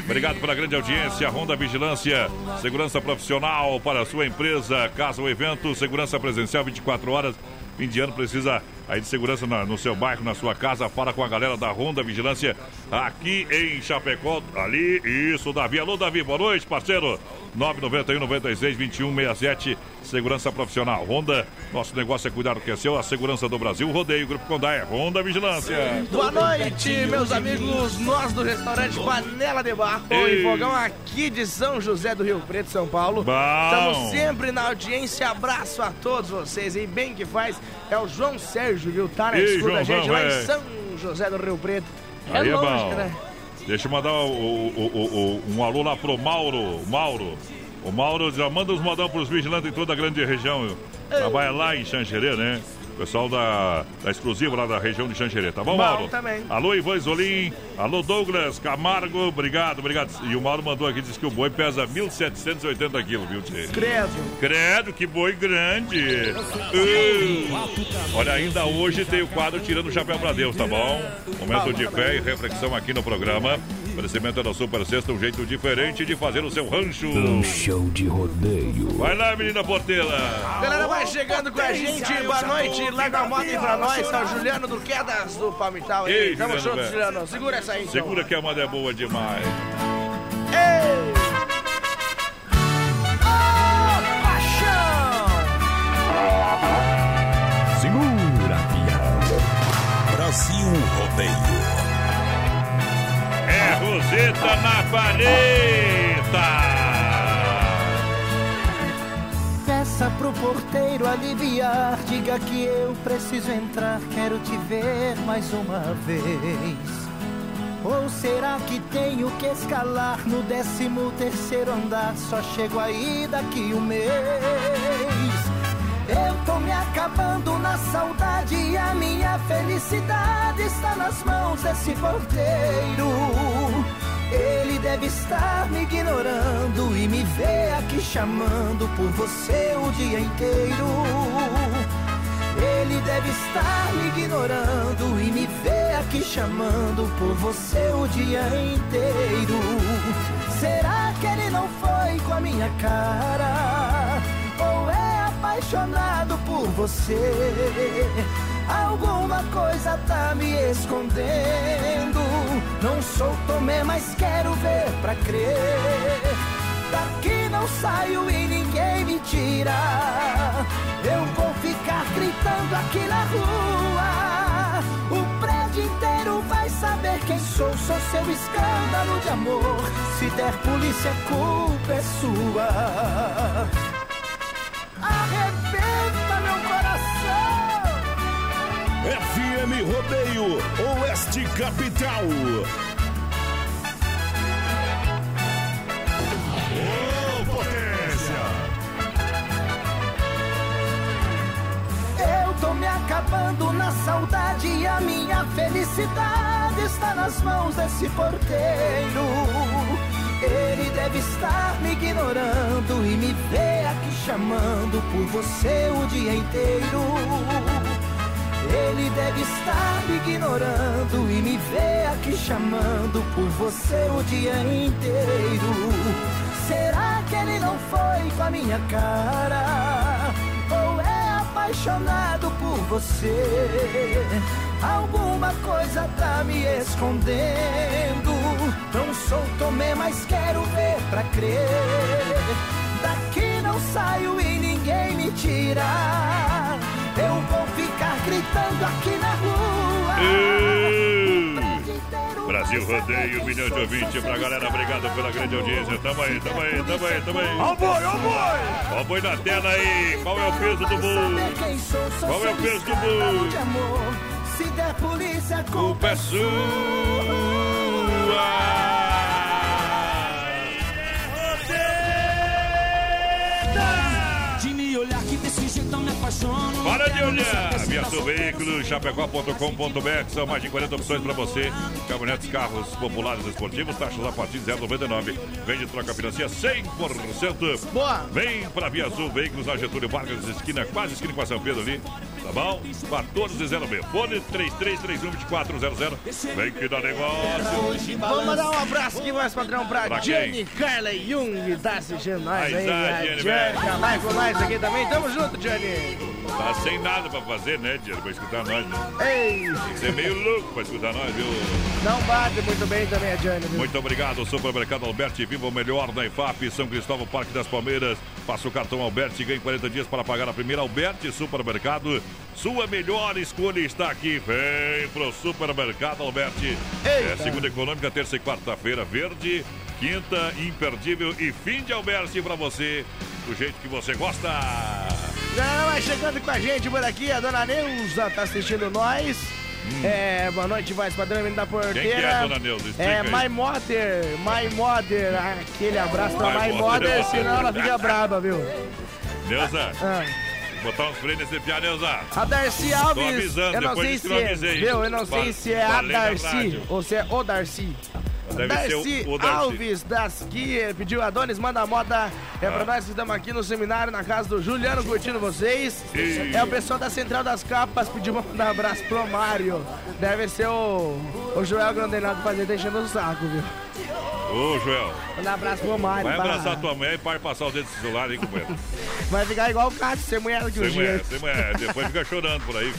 Obrigado pela grande audiência. Honda Vigilância, segurança profissional para a sua empresa, casa ou evento, segurança presencial 24 horas. Fim de ano precisa aí de segurança na- no seu bairro, na sua casa. Fala com a galera da Honda Vigilância aqui em Chapecó. Ali, isso, Davi. Alô, Davi, boa noite, parceiro. 991 96 21 67. Segurança profissional. Honda, nosso negócio é cuidar do que é seu. A segurança do Brasil. Rodeio, Grupo Condai, Honda Vigilância. Boa noite, meus amigos. Nós do restaurante Panela de Barro Ei. e Fogão aqui de São José do Rio Preto, São Paulo. Bom. Estamos sempre na audiência. Abraço a todos vocês. E bem que faz é o João Sérgio, viu? Tá na Ei, escuta a gente lá é. em São José do Rio Preto. É Aí é longe, bom. né? Deixa eu mandar o- o- o- o- um alô lá pro Mauro. Mauro. O Mauro já manda os modão pros vigilantes em toda a grande região. Trabalha lá em Xanxerê, né? Pessoal da, da exclusiva lá da região de Xanxerê, tá bom, Bom Mauro? também. Alô, Ivan Isolim. Alô, Douglas Camargo. Obrigado, obrigado. E o Mauro mandou aqui, diz que o boi pesa 1.780 quilos, viu, Tchê? Credo. Credo, que boi grande. Uh. Olha, ainda hoje tem o quadro Tirando o Chapéu pra Deus, tá bom? Momento de fé e reflexão aqui no programa. Oferecimento da Super Sexta, um jeito diferente de fazer o seu rancho. Um show de rodeio. Vai lá, menina Portela. Galera, vai chegando com a gente. Boa noite. Larga a moto aí pra nós. Tá o Juliano do Quedas do Palmital. Ei, Tamo Juliano, junto. Juliano. Segura essa aí, então. Segura que a moda é boa demais. Ei! Segura, piada. Brasil Rodeio. É Roseta na paleta. Peça pro porteiro aliviar, diga que eu preciso entrar, quero te ver mais uma vez. Ou será que tenho que escalar no 13 terceiro andar? Só chego aí daqui um mês. Eu tô me acabando na saudade e a minha felicidade está nas mãos desse porteiro. Ele deve estar me ignorando e me vê aqui chamando por você o dia inteiro. Ele deve estar me ignorando e me vê aqui chamando por você o dia inteiro. Será que ele não foi com a minha cara? Apaixonado por você? Alguma coisa tá me escondendo. Não sou Tomé, mas quero ver pra crer. Daqui não saio e ninguém me tira. Eu vou ficar gritando aqui na rua. O prédio inteiro vai saber quem sou. Sou seu escândalo de amor. Se der polícia, a culpa é sua. FM Rodeio, Oeste Capital. Ô, potência! Eu tô me acabando na saudade e a minha felicidade está nas mãos desse porteiro. Ele deve estar me ignorando e me vê aqui chamando por você o dia inteiro. Ele deve estar me ignorando e me vê aqui chamando por você o dia inteiro. Será que ele não foi com a minha cara? Ou é apaixonado por você? Alguma coisa tá me escondendo. Não sou Tomé, mas quero ver pra crer. Daqui não saio e ninguém me tira. Eu vou ficar gritando aqui na rua. Brasil Rodeio, um milhão de ouvintes pra galera. Obrigado pela grande audiência. Tamo aí, tamo aí, tamo aí, tamo aí. Ó o boi, ó o boi! Ó o boi na tela aí. Qual é o peso do boi? Qual é o peso do boi? Se der polícia, Culpa é De apaixono. Para de olhar! saber se Via tá seu veículo, chapecó.com.br, são mais de 40 opções para você. Caminhonetes, carros populares esportivos, taxas a partir de 0,99. Vende troca financia 100%. Boa! Vem para Via Azul Veículos na Getúlio Vargas, esquina, quase esquina com a São Pedro ali. Tá bom? 1406. Fone 3331-2400. Vem que dá negócio. Vamos mandar um abraço aqui, mais padrão, pra, Pra Jenny Carla Jung, assistindo nós Aí A Jenny, lá com nós aqui também. Tamo junto, Jenny. Tá sem nada pra fazer, né, Diego? Pra escutar nós, né? Ei! Que ser meio louco pra escutar nós, viu? Não bate muito bem também viu? Muito obrigado, Supermercado Alberti. Viva o melhor na IFAP, São Cristóvão, Parque das Palmeiras. Faça o cartão Alberti e ganhe 40 dias para pagar a primeira Alberti Supermercado. Sua melhor escolha está aqui. Vem pro Supermercado Alberti. É segunda econômica, terça e quarta-feira, verde. Quinta, imperdível e fim de Alberti para você, do jeito que você gosta. Galera, vai chegando com a gente por aqui. A dona Neuza tá assistindo nós. É, boa noite, voz padrão da porteira. Quem que é, dona Neuza? Explica É, aí. My Mother, My Mother, aquele abraço pra My My Mother. Mother, senão ela fica braba, viu? Neuza, Ah. botar uns freios nesse piá, Neuza. A Darcy Alves, avisando, eu não sei se é, avisei. viu? Eu não sei se é a Darcy ou se é o Darcy. Deve ser Darcy, o- o Darcy. Alves das Kier pediu Adonis, manda a moda. É pra Ah. nós que estamos aqui no seminário, na casa do Juliano, curtindo vocês. É o pessoal da Central das Capas, pediu pra mandar um abraço pro Mário. Deve ser o, o Joel Grandenado fazer deixando o saco, viu? Ô, Joel, um abraço pro Mário. vai pra- abraçar tua mulher e para passar o dedo no celular aí, companheiro. Vai ficar igual o Cássio, sem mulher que Sem o mulher, dia. sem mulher. Depois fica chorando por aí.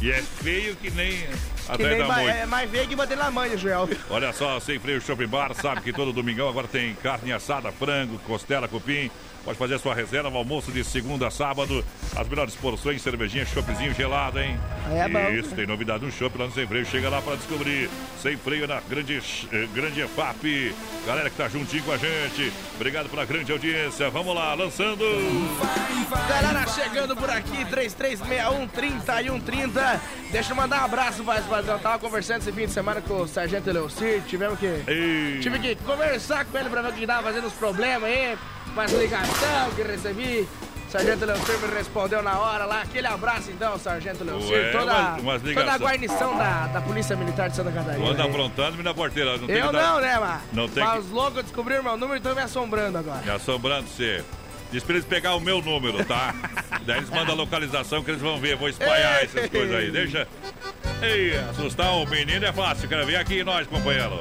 E é feio que nem Que atrás nem da moita. é mais veio que bater na mãe, Joel. Olha só, Sem Freio Shopping Bar, sabe que todo domingão agora tem carne assada, frango, costela, cupim. Pode fazer a sua reserva, o almoço de segunda a sábado. As melhores porções, cervejinha, choppzinho gelado, hein? Aí é bom. Isso, tem novidade no shopping lá no Sem Freio. Chega lá para descobrir. Sem Freio na grande, eh, grande EFAP. Galera que tá juntinho com a gente. Obrigado pela grande audiência. Vamos lá, lançando. Galera chegando por aqui, 3361 3130. Deixa eu mandar um abraço, Voz Padrão. Tava conversando esse fim de semana com o Sargento Leocir. Tivemos que. Ei. Tive que conversar com ele pra ver o que tava fazendo os problemas aí. Umas ligação que recebi. Sargento Leocir me respondeu na hora lá. Aquele abraço então, Sargento Leocir. Toda, umas- umas toda a guarnição da, da Polícia Militar de Santa Catarina. Anda aí. aprontando-me na porteira. Não tem Eu não, né, mano? Não tem Mas que- os loucos descobriram meu número e estão me assombrando agora. Me assombrando você. Diz pra eles pegar o meu número, tá? Daí eles mandam a localização que eles vão ver. Vou espalhar essas coisas aí. Deixa. Ei, assustar o menino é fácil. Quero ver aqui nós, companheiro.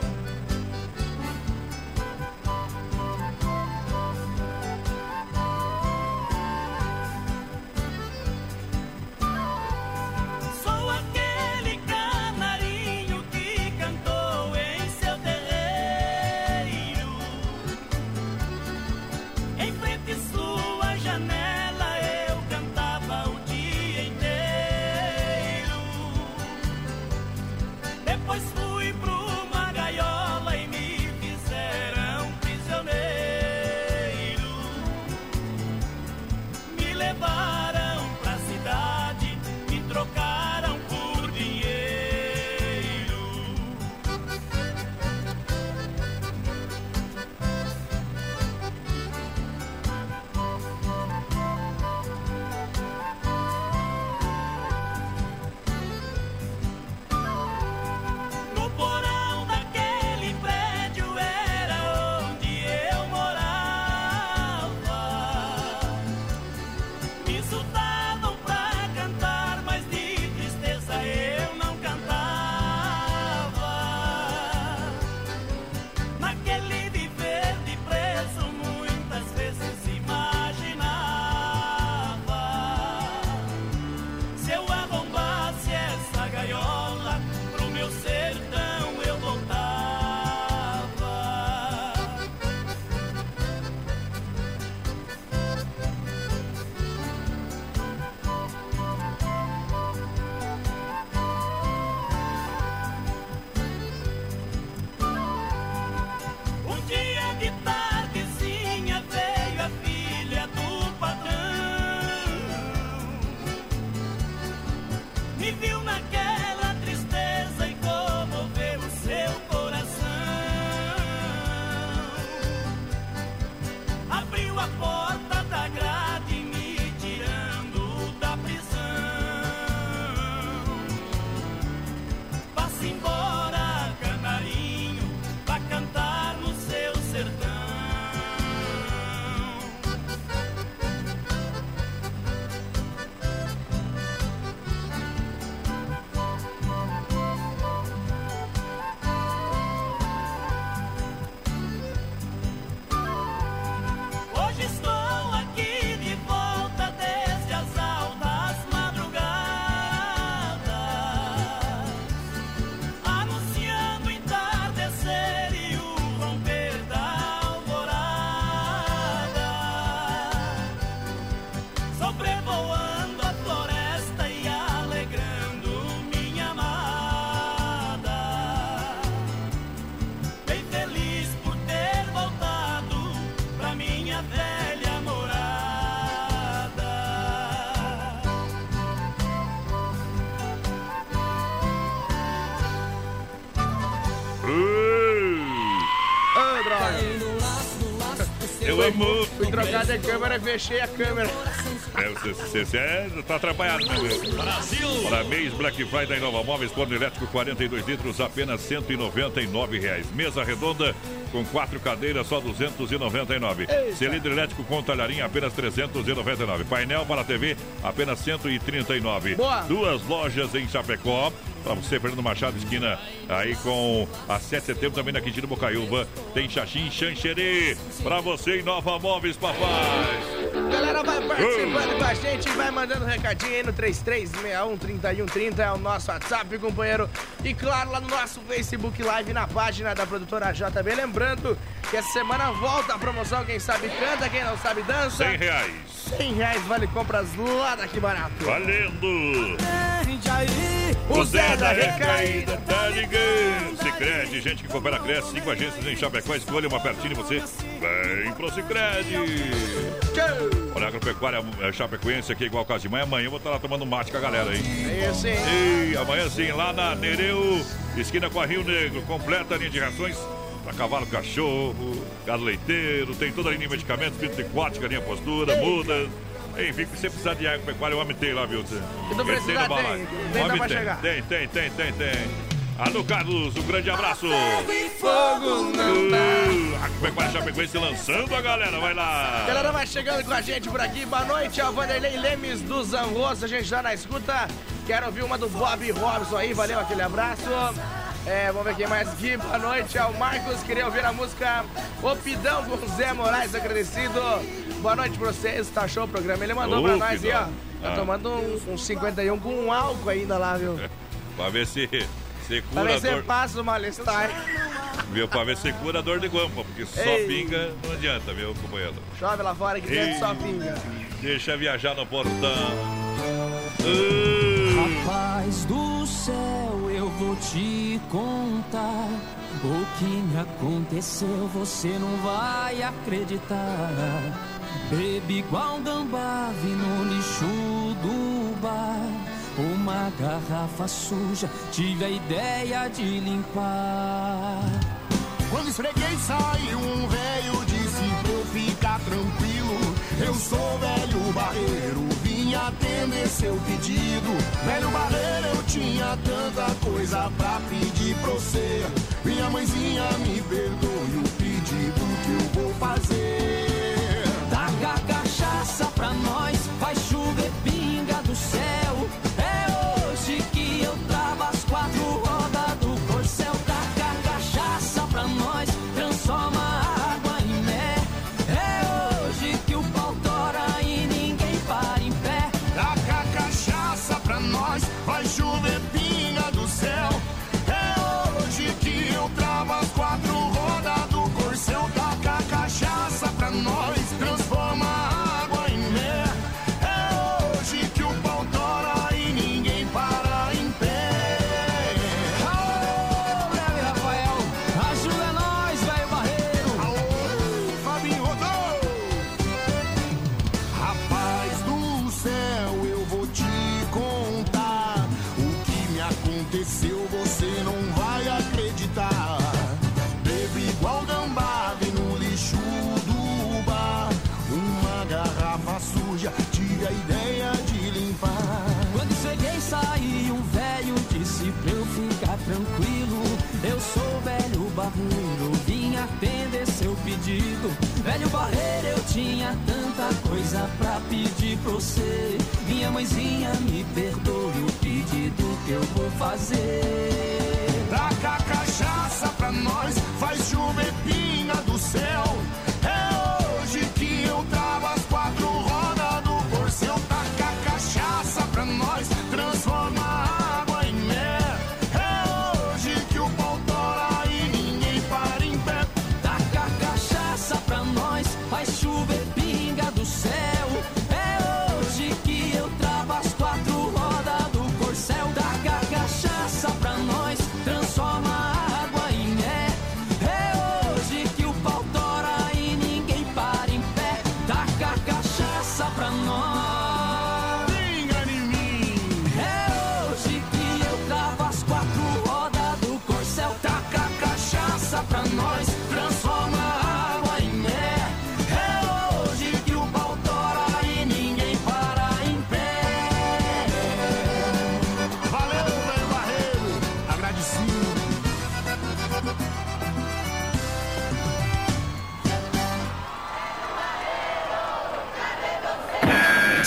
Fui trocar de câmera e fechei a câmera. É, você, você, você é, tá atrapalhado, né, meu? Brasil! Para mês Black Friday Nova Móveis, forno elétrico 42 litros, apenas 199 reais. Mesa redonda com quatro cadeiras, só 299. Cilindro elétrico com talharinha, apenas 399. Painel para TV, apenas 139. Boa. Duas lojas em Chapecó. Para você, Fernando Machado, esquina aí com a 7 de setembro, também na Quintino Bocaiúva. Tem Xaxim Xanxerê. Para você em Nova Móveis, papai. Galera, vai participando com a gente, vai mandando recadinho aí no 3361-3130, é o nosso WhatsApp, companheiro. E claro, lá no nosso Facebook Live, na página da produtora JB. Lembrando que essa semana volta a promoção, quem sabe canta, quem não sabe dança. 100 reais. 100 reais vale compras lá daqui barato. Valendo! O Zé da da Recaída Recaída tá ligando. Cicred, gente que coopera, cresce. Cinco agências em Chapecó. Escolha uma pertinho de você. Vem pro Cicred. Olha, a agropecuária é, Chapecoense aqui, igual caso de manhã. Amanhã eu vou estar lá tomando mate com a galera aí. É hein? E amanhã sim, lá na Nereu, esquina com a Rio Negro. Completa a linha de rações para cavalo, cachorro, gado leiteiro. Tem toda a linha de medicamentos, vidro tricote, galinha postura, mudas. Enfim, se você precisar de agropecuária, o homem tem lá, viu? Se não balaio. tem. Tem, tem, tem, tem, tem. Alô, Carlos, um grande abraço. Fogo não dá. Agropecuária Chapecoense lançando a galera, vai lá. Galera, vai chegando com a gente por aqui. Boa noite, é o Vanderlei Lemes do Zanrosso. A gente tá na escuta. Quero ouvir uma do Bob Robson aí. Valeu, aquele abraço. É, vamos ver quem mais aqui. Boa noite, é o Marcos. Queria ouvir a música Opidão com Zé Moraes, agradecido. Boa noite pra vocês. Tá show o programa. Ele mandou pra nós aí, ó. Tá Ah. tomando um, um 51 com um álcool ainda lá, viu? Pra ver se, Pra cura ver a se dor. passa o mal-estar. Viu? Pra ver se cura a dor de guampa, porque só Ei. pinga não adianta, viu, companheiro? Chove lá fora que dentro só pinga. Deixa viajar no portão. Rapaz do céu, eu vou te contar. O que me aconteceu, você não vai acreditar. Bebi igual gambá, vi no lixo do bar. Uma garrafa suja, tive a ideia de limpar. Quando esfreguei saiu um velho, disse pra eu ficar tranquilo. Eu sou velho barreiro, vim atender seu pedido. Velho barreiro, eu tinha tanta coisa pra pedir pra você. Minha mãezinha me perdoe o pedido que eu vou fazer. Taca cachaça pra nós, aconteceu, você não vai acreditar. Bebi igual gambá, vi no lixo do bar, uma garrafa suja, tive a ideia de limpar. Quando cheguei, saí um velho, disse pra eu ficar tranquilo. Eu sou velho barreiro, vim atender seu pedido. Velho barreiro, eu tinha tanta coisa pra pedir pra você. Minha mãezinha me perdoe o pedido que eu vou fazer. Taca cachaça pra nós, faz chover pinga do céu.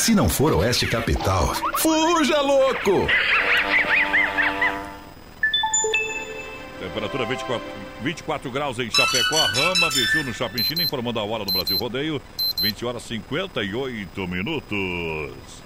Se não for Oeste Capital, fuja louco! Temperatura 24, 24 graus em Chapecó, Rama, Biju no Shopping China, informando a hora do Brasil Rodeio, 20 horas 58 minutos.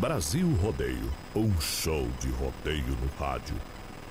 Brasil Rodeio, um show de rodeio no rádio.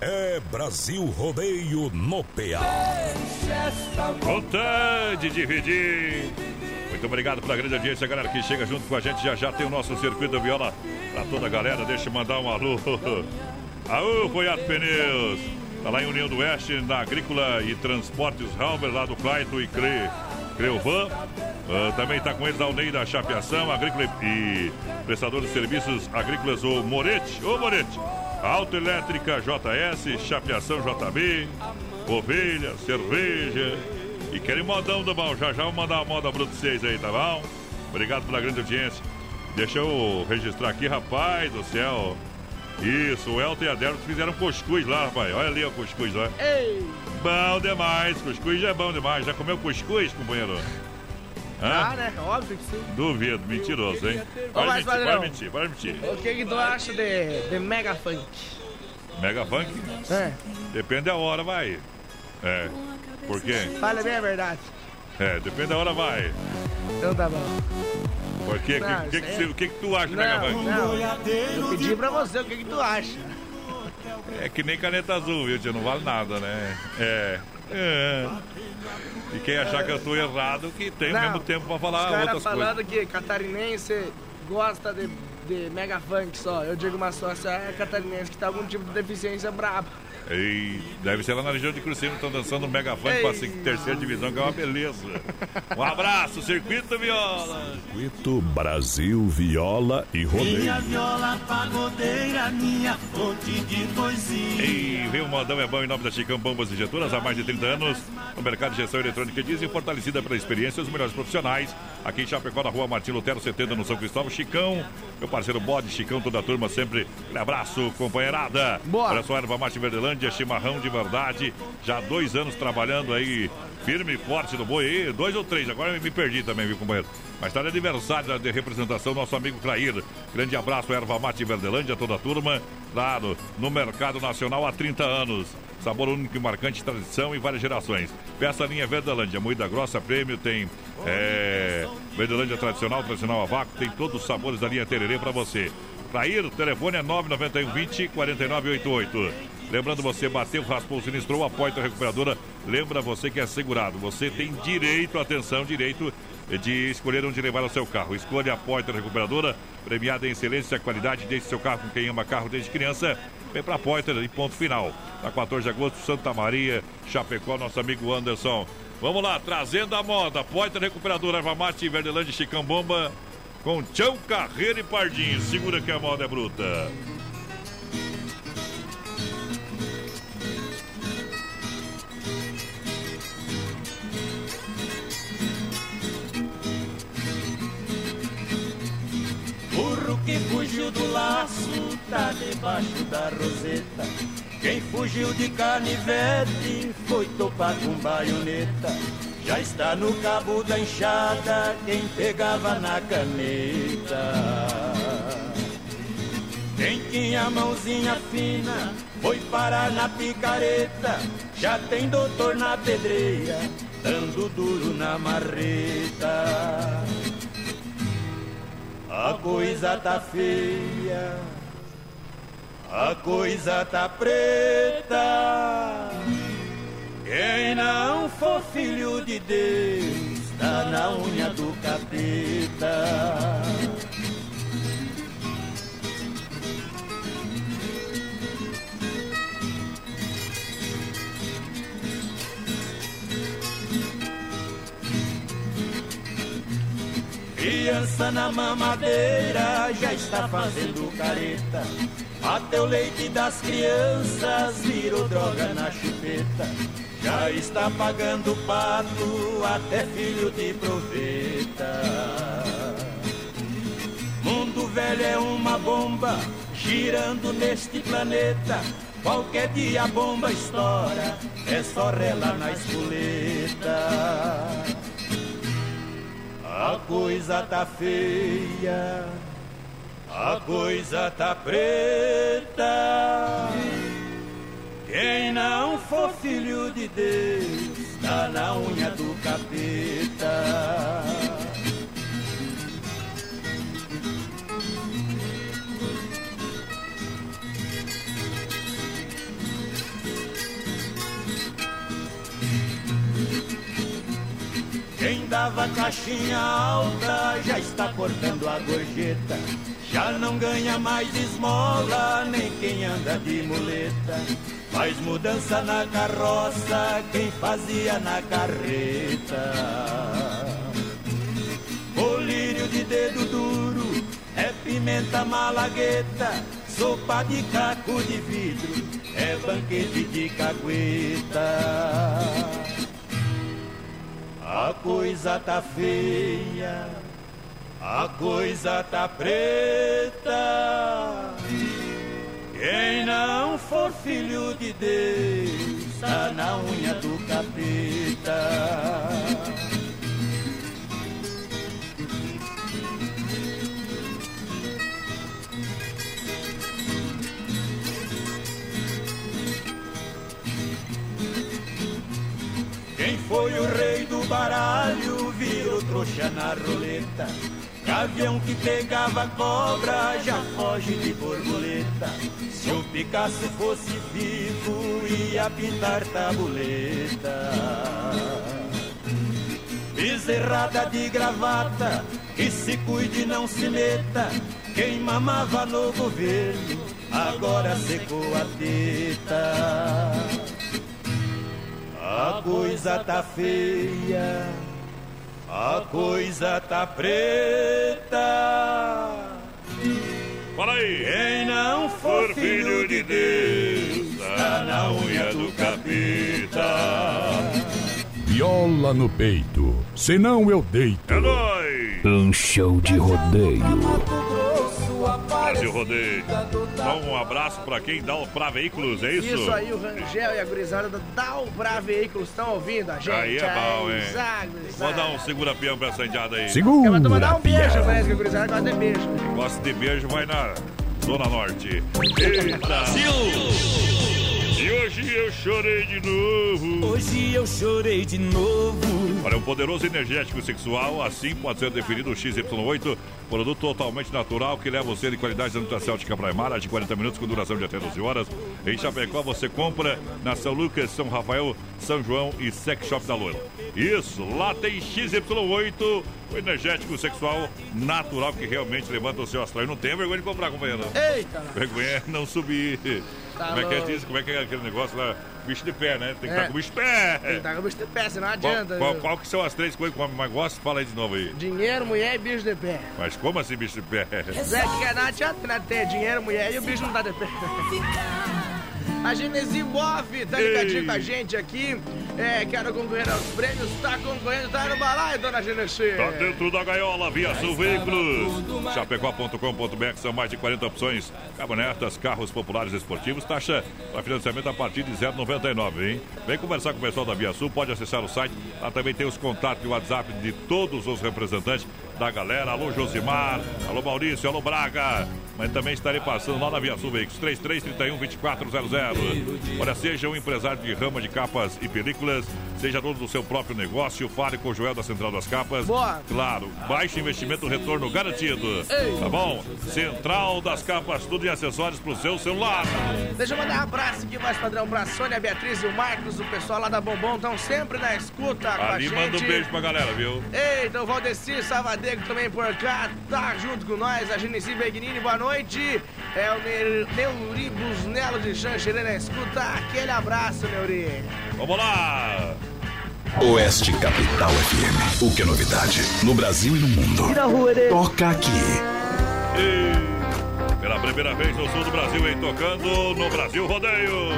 É Brasil Rodeio no PA. Vontade de dividir. Muito obrigado pela grande audiência, galera que chega junto com a gente. Já já tem o nosso circuito viola para toda a galera. Deixa eu mandar um alô. Aô, Foiato Pneus. Tá lá em União do Oeste, na Agrícola e Transportes Halber, lá do Claito e Cre, Creovan. Uh, também está com eles a Alneida Chapeação, Agrícola e prestador de serviços agrícolas, o Morete. Ô Morete, Autoelétrica JS, Chapeação JB, Ovelha, Cerveja. E querem modão do bom. Já já vou mandar uma moda bruta 6 aí, tá bom? Obrigado pela grande audiência. Deixa eu registrar aqui, rapaz do céu. Isso, o Elton e a Débora fizeram cuscuz lá, rapaz. Olha ali o cuscuz, ó. Ei! Bom demais, cuscuz já é bom demais. Já comeu cuscuz, companheiro? Ah, né? Óbvio que sim. Duvido, mentiroso, hein? Mas, mentir, pode Valdeirão, mentir, pode mentir. O que, que tu acha de, de Mega Funk? Mega Funk? É. Depende da hora, vai. É. Por quê? Fala bem a verdade. É, depende da hora, vai. Então tá bom. Por quê? Não, O que, que, que, que, que tu acha do Mega Não, Funk? não. Eu pedi pra você o que, que tu acha. É que nem caneta azul, viu, tio? Não vale nada, né? É. é. E quem achar que eu tô errado, que tem o Não, mesmo tempo pra Os falar caras outras falando coisas. que catarinense gosta de de mega funk só. Eu digo uma sócia catarinense que tá algum tipo de deficiência braba. E deve ser lá na região de Cruzeiro, estão dançando mega funk para a terceira divisão, que é uma beleza. Um abraço, Circuito Viola. Circuito Brasil Viola e Rodeio. Minha viola pagodeira, minha fonte de poesia. E vem o modão é bom em nome da Chicão Bombas Injetoras há mais de 30 anos. No mercado de gestão eletrônica diesel, fortalecida pela experiência e os melhores profissionais. Aqui em Chapecó, na rua Martim Lutero, 70, no São Cristóvão. Chicão, meu parceiro Bode, Chicão, toda a turma sempre. Um abraço, companheirada. Boa. Olha só, Erva Mate Verdelândia, chimarrão de verdade. Já dois anos trabalhando aí, firme e forte no boi. Dois ou três, agora me perdi também, viu, companheiro? Mas está de aniversário de representação, nosso amigo Clair. Grande abraço, Erva Mate Verdelândia, toda a turma. Claro, no mercado nacional há 30 anos. Sabor único e marcante, tradição e várias gerações. Peça linha Verdelândia, moída grossa, prêmio, tem é, Verdelândia tradicional, tradicional a vácuo, tem todos os sabores da linha Tererê para você. Clair, telefone é 991 20 4988. Lembrando você, bateu, raspou, sinistrou, a Poitra Recuperadora. Lembra você que é segurado. Você tem direito, atenção, direito de escolher onde levar o seu carro. Escolha a Poitra Recuperadora, premiada em excelência qualidade. Deixe seu carro com quem ama carro desde criança. Vem pra Poitra e ponto final. Na 14 de agosto, Santa Maria, Chapecó, nosso amigo Anderson. Vamos lá, trazendo a moda. Poitra Recuperadora, Erva Mate, Verdelândia, Chicão Bomba. Com Tchão Carreira e Pardinho. Segura que a moda é bruta. Burro que fugiu do laço tá debaixo da roseta. Quem fugiu de canivete foi topar com baioneta. Já está no cabo da enxada quem pegava na caneta. Quem tinha mãozinha fina foi parar na picareta. Já tem doutor na pedreira, dando duro na marreta. A coisa tá feia, a coisa tá preta. Quem não for filho de Deus, tá na unha do capeta. Criança na mamadeira já está fazendo careta. Até o leite das crianças virou droga na chupeta. Já está pagando pato, até filho de proveta. Mundo velho é uma bomba, girando neste planeta. Qualquer dia a bomba estoura, é só rela na espoleta. A coisa tá feia, a coisa tá preta. Quem não for filho de Deus, tá na unha do capeta. Dava caixinha alta já está cortando a gorjeta. Já não ganha mais esmola, nem quem anda de muleta. Faz mudança na carroça, quem fazia na carreta. Colírio de dedo duro, é pimenta malagueta. Sopa de caco de vidro, é banquete de cagueta. A coisa tá feia, a coisa tá preta. Quem não for filho de Deus, tá na unha do capeta. Foi o rei do baralho virou trouxa na roleta. Gavião que pegava cobra já foge de borboleta. Se o Picasso fosse vivo, ia pintar tabuleta. Bezerrada de gravata, que se cuide não se meta. Quem mamava no governo agora secou a teta. A coisa tá feia, a coisa tá preta. Fala aí! Quem não for filho de Deus, tá na unha do capeta. Viola no peito, senão eu deito. É nóis! Um show de rodeio. Brasil Rodeio. Dá um abraço pra quem dá o pra veículos, é isso? Isso aí, o Rangel e a gurizada da Dalbra Veículos estão ouvindo a gente. Aí é bom, hein? Vou dar um segura-peão pra essa indiada aí. Eu vou mandar um beijo, parece que a gurizada gosta de beijo. Gosta de beijo, vai na Zona Norte. Eita! Brasil! Hoje eu chorei de novo. Hoje eu chorei de novo. Olha, um poderoso energético sexual, assim pode ser definido o XY8, produto totalmente natural que leva você de qualidade da nutracêutica Praimara de 40 minutos com duração de até 12 horas. Em Chapecó você compra na São Lucas, São Rafael, São João e Sex Shop da Loura. Isso, lá tem XY8, o energético sexual natural que realmente levanta o seu astral. E não tem vergonha de comprar, companheiro. Eita! Vergonha é não subir. Tá como é que é disso? Como é que é aquele negócio lá? Bicho de pé, né? Tem que É. estar com o bicho de pé. Tem que estar com o bicho de pé, senão não Qual, adianta. qual, viu? qual que são as três coisas que o homem mais gosta? Fala aí de novo aí. Dinheiro, mulher e bicho de pé. Mas como assim bicho de pé? Zé que dar, adianta né? ter dinheiro, mulher e o bicho não dá de pé. A Genesis Boff tá ligadinho com a gente aqui. É, quero concorrer aos prêmios. Tá concorrendo, tá no balaio, dona Genesis. Tá dentro da gaiola, via Sul Veículos. Chapecó.com.br são mais de 40 opções. Caminhonetas, carros populares esportivos. Taxa para financiamento a partir de 0,99, hein? Vem conversar com o pessoal da Via Sul. Pode acessar o site. Lá também tem os contatos e WhatsApp de todos os representantes da galera. Alô, Josimar. Alô, Maurício. Alô, Braga. Mas também estarei passando lá na Via Sul Veículos. 3331 2400. Olha, seja um empresário de rama de capas e películas. Seja dono do seu próprio negócio. Fale com o Joel da Central das Capas. Boa. Claro, baixo investimento, retorno garantido. Ei. Tá bom? Central das Capas, tudo em acessórios pro seu celular. Deixa eu mandar um abraço aqui mais padrão pra Sônia, Beatriz e o Marcos, o pessoal lá da Bombom estão sempre na escuta com a Ali gente. manda um beijo pra galera, viu? Eita, o Valdecir Salvadego também por cá, tá junto com nós, a Genesi Begnini, boa noite. É o Ne- Neuri Busnelo de Xanxerê na escuta, aquele abraço, Neuri. Vamos lá! Oeste Capital FM. O que é novidade? No Brasil e no mundo. Toca aqui. E pela primeira vez no sul do Brasil, hein? Tocando no Brasil Rodeio.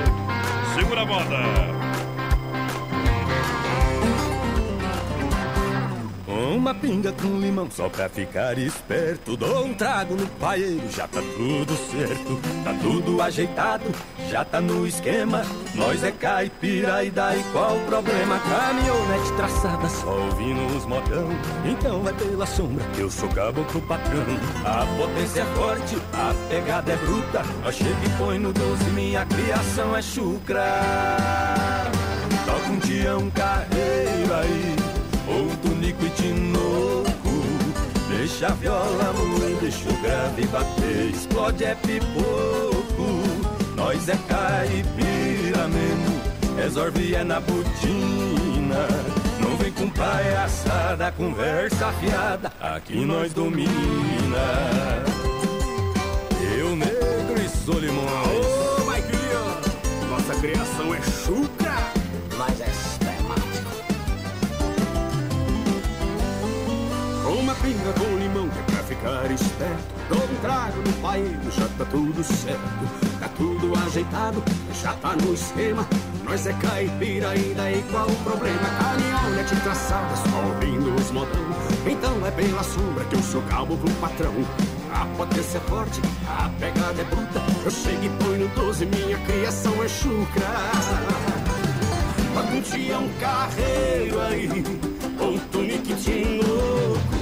Segura a moda. Uma pinga com limão só pra ficar esperto. Dou um trago no paeiro, já tá tudo certo. Tá tudo ajeitado, já tá no esquema. Nós é caipira e daí qual problema? Caminhonete traçada, só ouvindo os modão. Então vai pela sombra eu sou caboclo patrão. A potência é forte, a pegada é bruta. Nós chega e põe no 12, minha criação é chucra. Toca um dia um carreiro aí, tunico e tinoco. Deixa a viola moer, deixa o grave bater, explode é pipoco. Nós é caipira mesmo, resolve é na botina. Não vem com palhaçada, conversa fiada, aqui nós domina. Eu negro e Solimões. Ô, Maiquinho, nossa criação é chucra, mas é pinga com limão que é pra ficar esperto. Dou um trago no paeiro, já tá tudo certo. Tá tudo ajeitado, já tá no esquema. Nós é caipira e daí qual o problema? Caminhonete traçada, só ouvindo os modão. Então é pela sombra que eu sou calmo pro patrão. A potência é forte, a pegada é bruta. Eu chego e põe no 12, minha criação é chucra. Quando um um carreiro aí, com um de louco.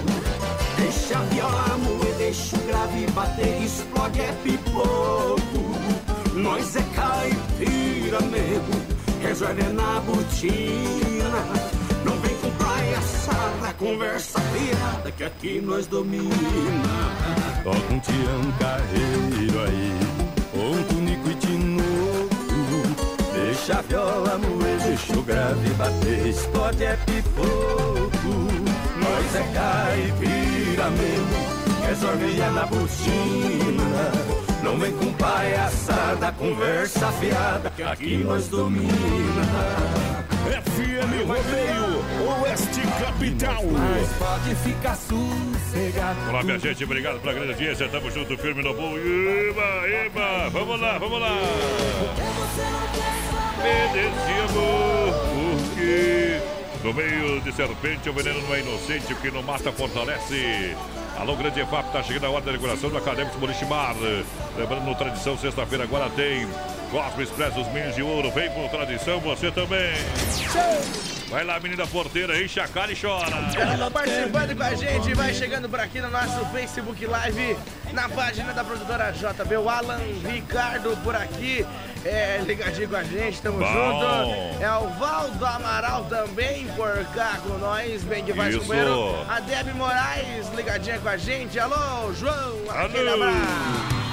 Deixa a viola moer, deixa o grave bater, explode é pipoco. Nós é caipira mesmo, resolve na botina. Não vem com palhaçada, conversa fiada, que aqui nós domina. Toca um tião carreiro aí, ou um tunico e tinoco. Deixa a viola moer, deixa o grave bater, explode é pipoco. Nós é caipira mesmo, sorveia na botina. Não vem com palhaçada, conversa fiada, que aqui nós domina. FM Rodeio, Oeste Capital. Mas pode ficar sossegado. Olá, minha gente, obrigado pela grande audiência. Tamo junto, firme no bom. Eba, eba, vamos lá, vamos lá. Obedecemos, porque no meio de serpente o veneno não é inocente, o que não mata fortalece. Alô, grande EFAP, tá chegando a hora da decoração do Acadêmico Boliche Bar. Lembrando, no Tradição, sexta-feira agora tem Cosmo Expresso, os milhos de ouro. Vem por tradição, você também. Vai lá, menina porteira, enche a cara e chora. Ela participando com a gente, vai chegando por aqui no nosso Facebook Live, na página da produtora JB, o Alan Ricardo por aqui, é, ligadinho com a gente, tamo Bom. junto. É o Valdo Amaral também por cá com nós, bem que vai companheiro. A Debbie Moraes ligadinha com a gente, alô, João, aquele abraço.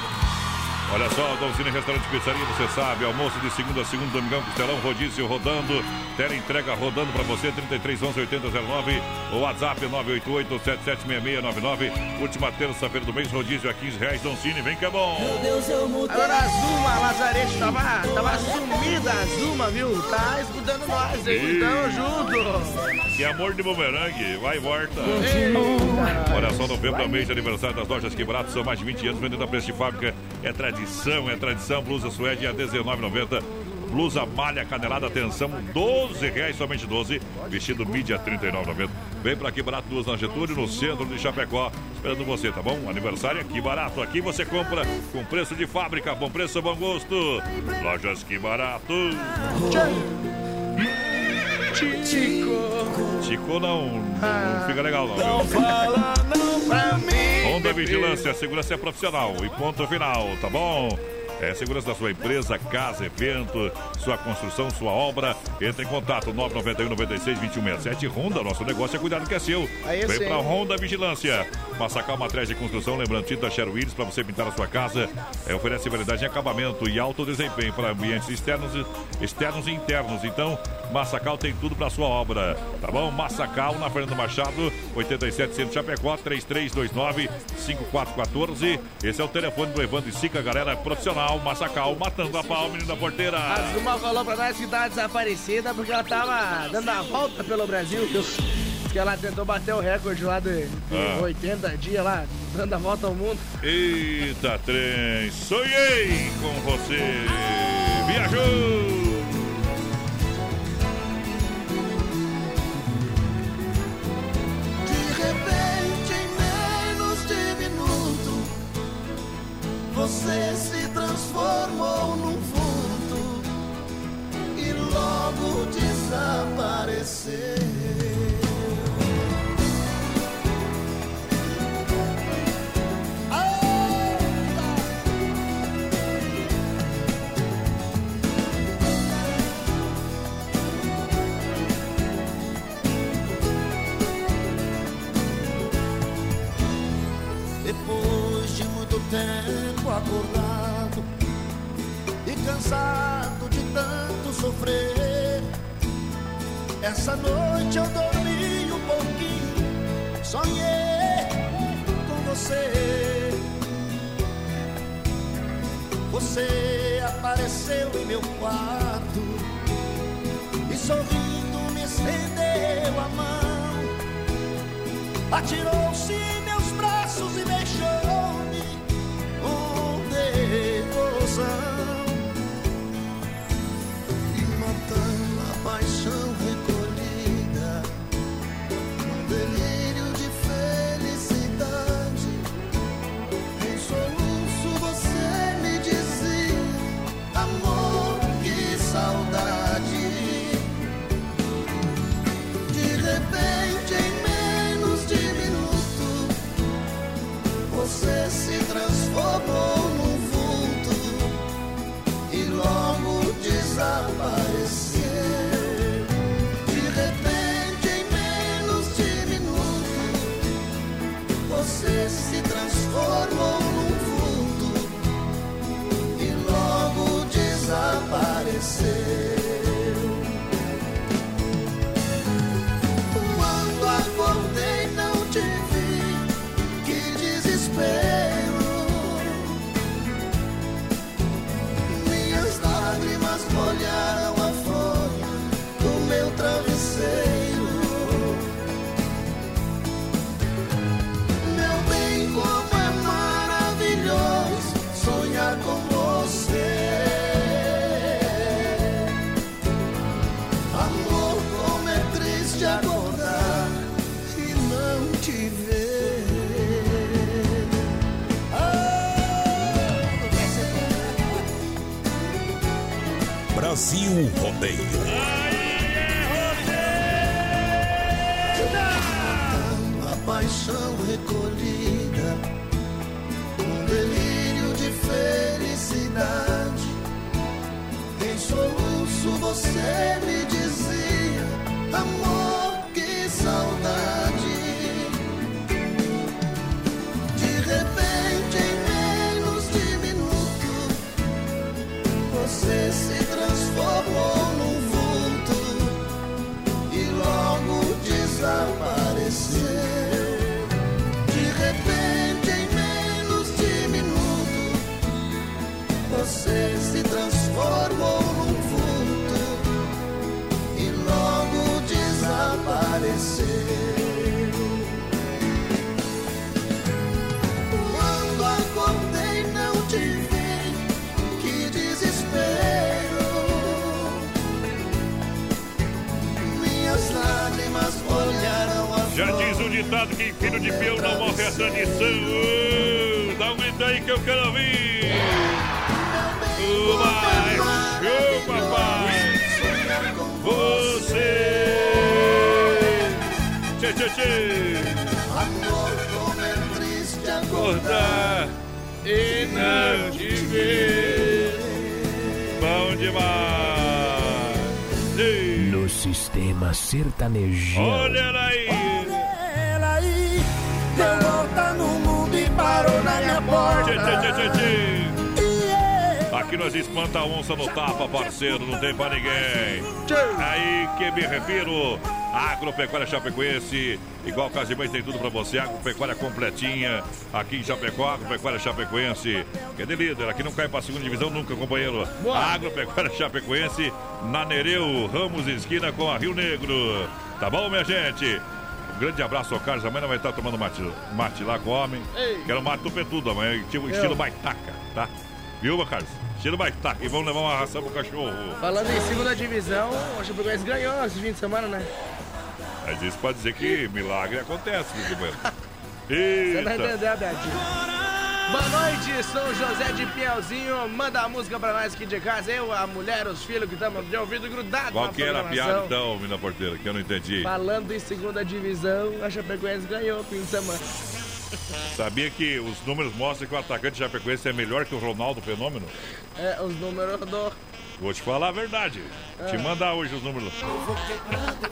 Olha só, Donzini Restaurante e Pizzaria, você sabe, almoço de segunda a segunda, domingão, costelão, rodízio rodando, tela entrega rodando pra você, 33 11 8009, o WhatsApp é 988 776699, última terça-feira do mês, rodízio a 15 reais, Donzini, vem que é bom. Agora a Zuma Lazarete tava, tava sumida, a Zuma, viu? Tá escutando nós, hein? Então, junto. Que amor de bumerangue, vai e volta. Eita. Olha só, novembro é mês de aniversário das lojas Que Barato, são mais de 20 anos vendendo a preço de fábrica. É tradição, é tradição. Blusa suede a R$19,90. Blusa malha canelada, atenção, 12 reais, somente 12. Vestido mídia, 39,90. Vem pra aqui barato, duas na Getúlio, no centro de Chapecó, esperando você, tá bom? Aniversário aqui barato. Aqui você compra com preço de fábrica, bom preço, bom gosto. Lojas que barato. Tico. Chico não, não fica legal não. Não fala não pra mim. Vigilância, segurança é profissional e ponto final, tá bom? É segurança da sua empresa, casa, evento, sua construção, sua obra. Entre em contato 991 96 2167 Honda, nosso negócio é cuidar do que é seu. Aí Vem sim. pra Honda Vigilância. Massacal Matriz de Construção, lembrando tinta Sherwin Willis para você pintar a sua casa. É, oferece variedade em acabamento e alto desempenho para ambientes externos, e- externos e internos. Então, Massacal tem tudo para sua obra, tá bom? Massacal na Fernando Machado, 87 Centro Chapecó, 3329 5414. Esse é o telefone do Evandro e Sica, galera profissional, Massacal, matando a pau, menino da porteira. A Zuma falou pra nós que tava desaparecida porque ela tava dando a volta pelo Brasil, viu? Que ela tentou bater o recorde lá de, de Ah. 80 dias lá, dando a volta ao mundo. Eita, trem, sonhei com você. Viajou! Você se transformou num vulto e logo desapareceu. Depois de muito tempo acordado e cansado de tanto sofrer, essa noite eu dormi um pouquinho, sonhei com você. Você apareceu em meu quarto e sorrindo me estendeu a mão. Atirou-se em meus braços e deixou-me E matando a paixão recolhida, num delírio de felicidade. Em soluço você me dizia, amor, que saudade. De repente, em menos de minuto, você se transformou Brasil Rodeio. A paixão recolhida, um delírio de felicidade. Em soluço você me dizia, amor, que saudade. Diz o ditado que filho de peão não morre a tradição. Ô, Dá um grito aí que eu quero ouvir. Vai, show, papai. Você. Tchê, tchê, tchê. Amor, como é triste Acordar e não te ver. Bom demais. Ei. No sistema sertanejão. Olha ela aí. Aqui nós espanta a onça no tapa, parceiro, não tem pra ninguém. Aí que me refiro, Agropecuária Chapecoense, igual Casimães tem tudo pra você, Agropecuária completinha, aqui em Chapecó, Agropecuária Chapecoense, que é de líder, aqui não cai pra segunda divisão nunca, companheiro. Agropecuária Chapecoense, na Nereu, Ramos esquina com a Rio Negro. Tá bom, minha gente? Um grande abraço ao Carlos, amanhã vai estar tomando mate, mate lá com o homem. Ei. Quero mate tupetudo amanhã, tipo estilo baitaca, tá? Viu, meu Carlos? Estilo baitaca. E vamos levar uma ração pro cachorro. Falando em segunda divisão, o Chapecoense ganhou esse fim de semana, né? Mas isso pode dizer que milagre acontece, meu companheiro. Você não Eita. entendeu, Betinho? Boa noite, São José de Piauzinho. Manda a música pra nós aqui de casa. Eu, a mulher, os filhos que estamos de ouvido grudado Qual que era a piada então, mina porteira, que eu não entendi? Falando em segunda divisão, a Chapecoense ganhou o fim de semana. Sabia que os números mostram que o atacante Chapecoense é melhor que o Ronaldo Fenômeno? É, os números do... Vou te falar a verdade. Te Ah. mandar hoje os números.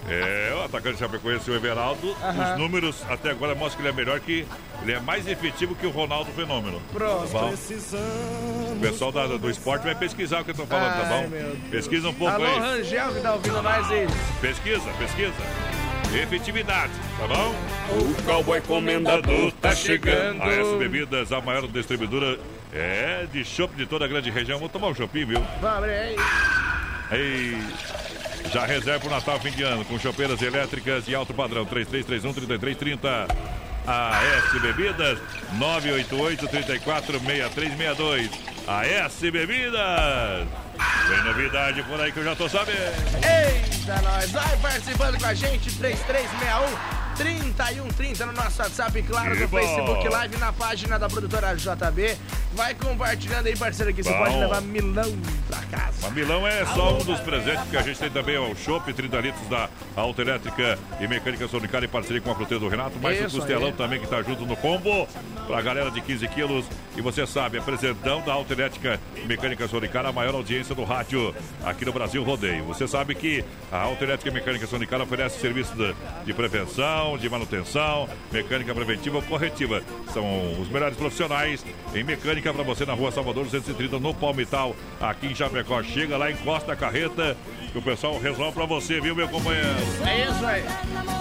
É, o atacante Chapecoense, o Everaldo, Aham. os números até agora mostram que ele é melhor que. Ele é mais efetivo que o Ronaldo Fenômeno. Pronto. Tá bom? O pessoal da- do esporte vai pesquisar o que eu tô falando, tá Ai, bom? meu Deus. Pesquisa um pouco Alô, aí. Rangel, que tá ouvindo nós aí. Pesquisa, pesquisa. Efetividade, tá bom? O cowboy comendador tá chegando. A S Bebidas, a maior distribuidora é de chopp de toda a grande região. Vou tomar um choppinho, viu? Vamos abrir aí. Ei, já reserva o Natal fim de ano com chopeiras elétricas e alto padrão 3331-3330. A S Bebidas 988 34 6362. A S Bebidas. Tem novidade por aí que eu já tô sabendo. Eita, nós! Vai participando com a gente, 3361 3130 no nosso WhatsApp, claro, no! Facebook Live, na página da produtora JB. Vai compartilhando aí, parceiro, que você Bom. pode levar milão pra casa. Mas Milão é só um dos presentes que a gente tem também o Chopp, 30 litros da Autoelétrica e Mecânica Sonicar em parceria com a fruteira do Renato, mais Isso o costelão aí. também que tá junto no combo pra galera de 15 quilos. E você sabe, apresentão da Autoelétrica e Mecânica Sonicar, a maior audiência do rádio aqui no Brasil Rodeio. Você sabe que a Autoelétrica e Mecânica Sonicar oferece serviço de, de prevenção, de manutenção, mecânica preventiva ou corretiva. São os melhores profissionais em mecânica para você na rua Salvador 230, no Palmital, aqui em Chapecó. Chega lá, encosta a carreta que o pessoal resolve para você, viu, meu companheiro? É isso aí.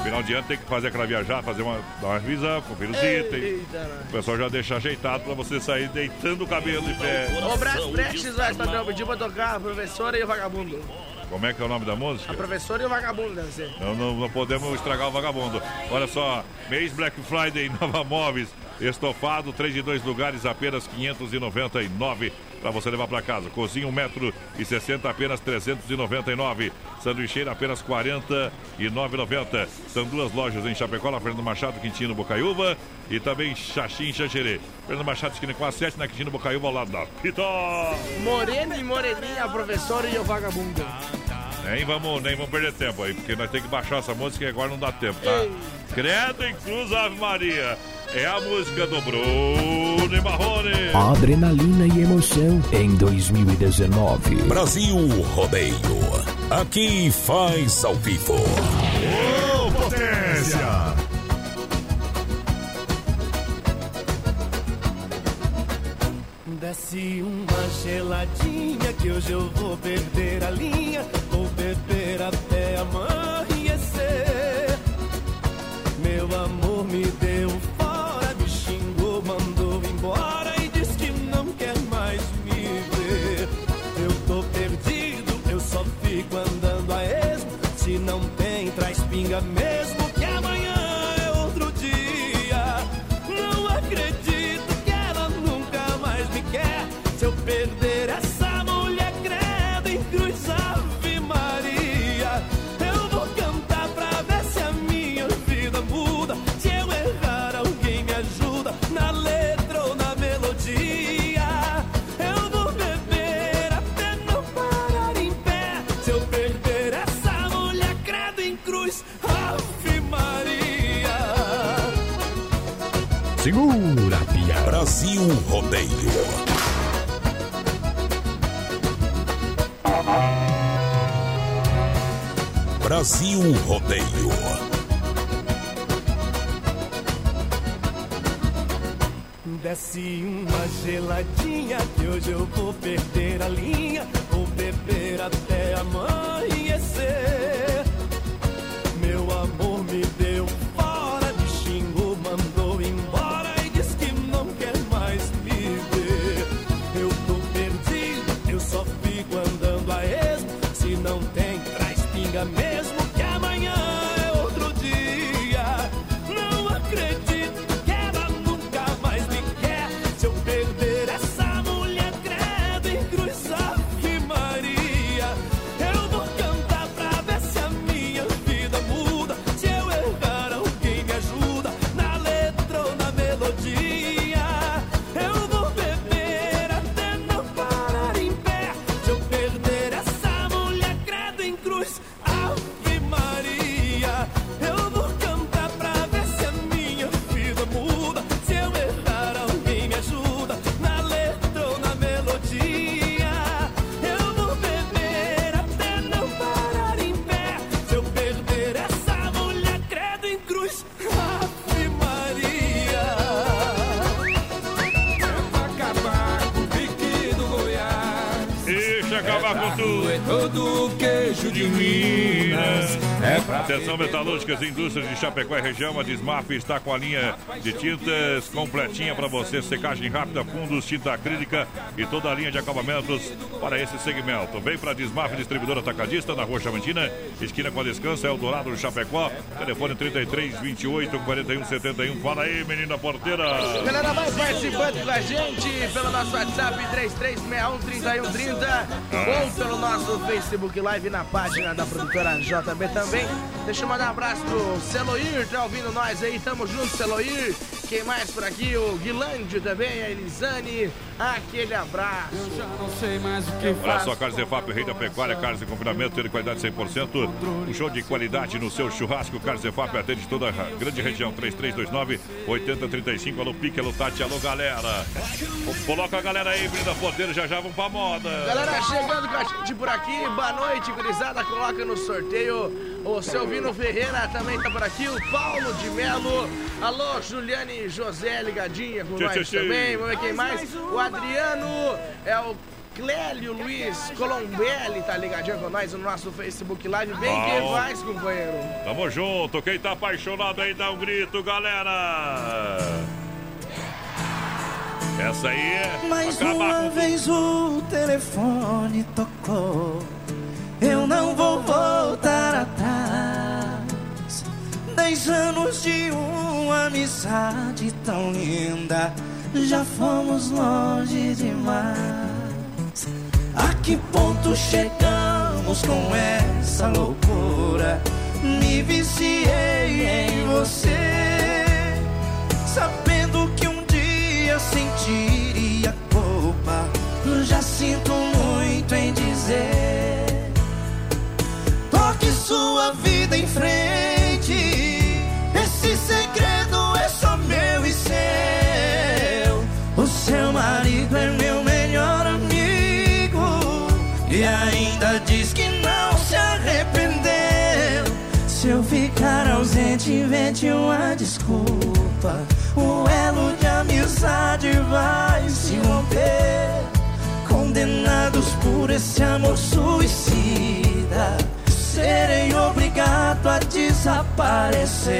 Final de ano tem que fazer aquela viajar, fazer uma, dar uma revisão, conferir os itens. O pessoal já deixa ajeitado para você sair deitando o cabelo de pé. O Brás Prestes vai padrão pediu pra tocar a professora e o vagabundo. Como é que é o nome da música? A professora e o vagabundo, deve ser. Não, não, não podemos estragar o vagabundo. Olha só, mês Black Friday, Nova Móveis. Estofado, 3 de 2 lugares, apenas 599 para você levar para casa. Cozinha 1 metro e 60, apenas 399. Sanduicheira, apenas 49,90. São duas lojas em Chapecó, na Fernando Machado, Quintino, Bocaiúva e também Xaxim, Xanxerê. Fernando Machado, esquina com a 7, na Quintino, Bocaiúva, ao lado da Pita. Moreno e moreninha, professor e o vagabundo. Nem vamos, nem vamos perder tempo aí, porque nós temos que baixar essa música e agora não dá tempo, tá? Ei. Credo em Cruz Ave Maria. É a música do Bruno e Marrone. Adrenalina e emoção em 2019. Brasil Rodeio. Aqui faz ao vivo. Ô, potência! Desce uma geladinha que hoje eu vou perder a linha. Beber até amanhecer. Brasil Rodeio. Brasil Rodeio. Desce uma geladinha que hoje eu vou perder a linha. Vou beber até amanhecer. Atenção metalúrgicas, indústrias de Chapecó e região, a Desmaf está com a linha de tintas completinha para você, secagem rápida, fundos, tinta acrílica e toda a linha de acabamentos para esse segmento. Vem para Desmaf, distribuidora atacadista na Rua Chamantina, esquina com a Descansa, Eldorado Chapecó, telefone 33 28 41 71. Fala aí, menina porteira. Galera, vai participando com a gente pelo nosso WhatsApp 33613130 ou pelo nosso Facebook Live na página da produtora JB também. Deixa eu mandar um abraço pro Celoir, tá ouvindo nós aí? Tamo junto, Celoir. Quem mais por aqui? O Guilândio também, a Elisane. Aquele abraço. Eu já não sei mais o que Abraço a Carnes Efap, rei da pecuária, carnes de confinamento, de qualidade 100%. Um show de qualidade no seu churrasco. Carnes Efap atende toda a grande região. 3329-8035. Alô, Pique, alô, Tati, alô, galera. Coloca a galera aí, Brinda Poder, já já vamos pra moda. Galera chegando com a gente por aqui, boa noite, gurizada. Coloca no sorteio o seu Vino Ferreira também tá por aqui, o Paulo de Melo. Alô, Juliane José ligadinha com Tchê, nós tchê, tchê. também. Vamos ver quem mais. O Adriano é o Clélio Luiz Colombelli tá ligadinho com nós no nosso Facebook Live. Bem que Bom. faz, companheiro. Tamo junto. Quem tá apaixonado aí, dá um grito, galera. Essa aí é Mais uma com vez o telefone tocou. Eu não vou voltar atrás. Dez anos de uma amizade tão linda, já fomos longe demais. A que ponto chegamos com essa loucura? Me viciei em você, sabendo que um dia sentiria culpa. Já sinto muito em dizer. Toque sua vida em frente. Ausente, invente uma desculpa. O elo de amizade vai se romper. Condenados por esse amor suicida, serei obrigado a desaparecer.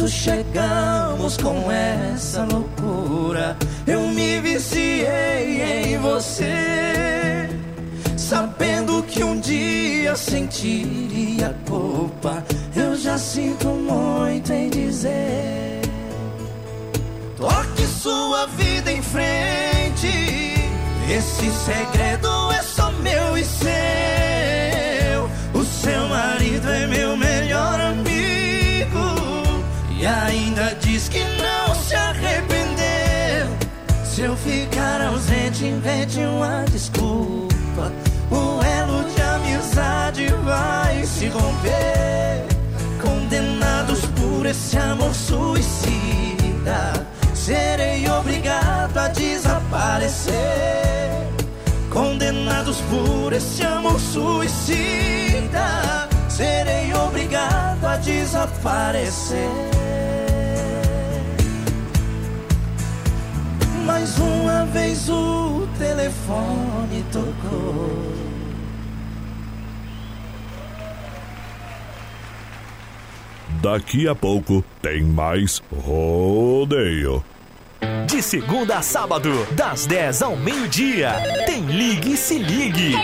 Ponto chegamos com essa loucura? Eu me viciei em você, sabendo que um dia sentiria culpa. Eu já sinto muito em dizer. Toque sua vida em frente. Esse segredo é só meu e seu. Se eu ficar ausente, invente uma desculpa. O elo de amizade vai se romper. Condenados por esse amor suicida, serei obrigado a desaparecer. Condenados por esse amor suicida, serei obrigado a desaparecer. Mais uma vez o telefone tocou. Daqui a pouco tem mais rodeio. De segunda a sábado, das 10 ao meio-dia, tem Ligue e Se Ligue.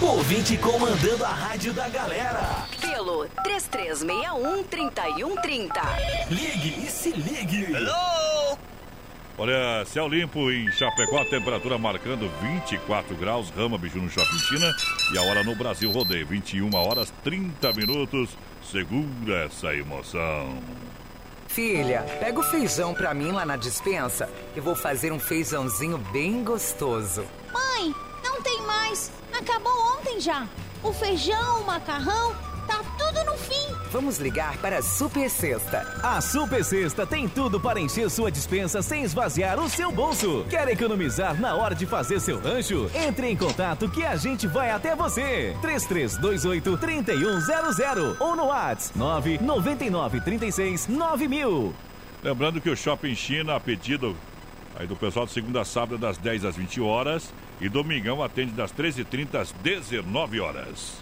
Ouvinte comandando a rádio da galera. Pelo 3361-3130. Ligue e Se Ligue. Hello! Olha, céu limpo em Chapecó, temperatura marcando 24 graus, Rama Biju no Shopping China e a hora no Brasil Rodeio, 21 horas 30 minutos. Segura essa emoção. Filha, pega o feijão pra mim lá na dispensa. Eu vou fazer um feijãozinho bem gostoso. Mãe, não tem mais. Acabou ontem já. O feijão, o macarrão, tá tudo no fim. Vamos ligar para a Super Sexta. A Super Sexta tem tudo para encher sua dispensa sem esvaziar o seu bolso. Quer economizar na hora de fazer seu rancho? Entre em contato que a gente vai até você. 3328 3100 ou no WhatsApp 999 36 9000. Lembrando que o Shopping China, a pedido aí do pessoal de segunda a sábado, das 10 às 20 horas. E domingão atende das 13h30 às 19 horas.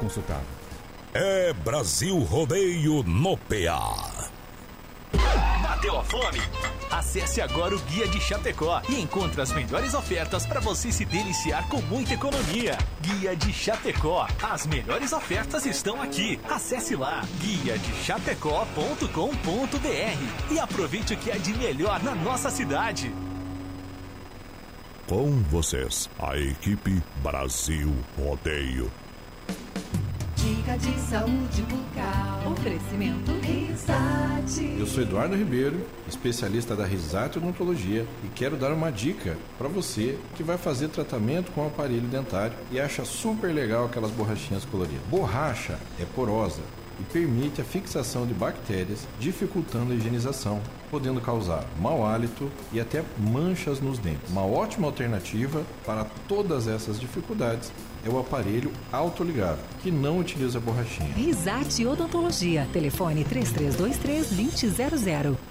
consultado. É Brasil Rodeio no PA. Bateu a fome? Acesse agora o Guia de Chapecó e encontre as melhores ofertas para você se deliciar com muita economia. Guia de Chapecó. As melhores ofertas estão aqui. Acesse lá guia de chapecó.com.br e aproveite o que é de melhor na nossa cidade. Com vocês, a equipe Brasil Rodeio. Dica de saúde bucal. Oferecimento Risate. Eu sou Eduardo Ribeiro, especialista da Risate Odontologia e quero dar uma dica para você que vai fazer tratamento com aparelho dentário e acha super legal aquelas borrachinhas coloridas. Borracha é porosa e permite a fixação de bactérias, dificultando a higienização, podendo causar mau hálito e até manchas nos dentes. Uma ótima alternativa para todas essas dificuldades é o aparelho autoligável, que não utiliza borrachinha. Risate Odontologia. Telefone 3323-2000.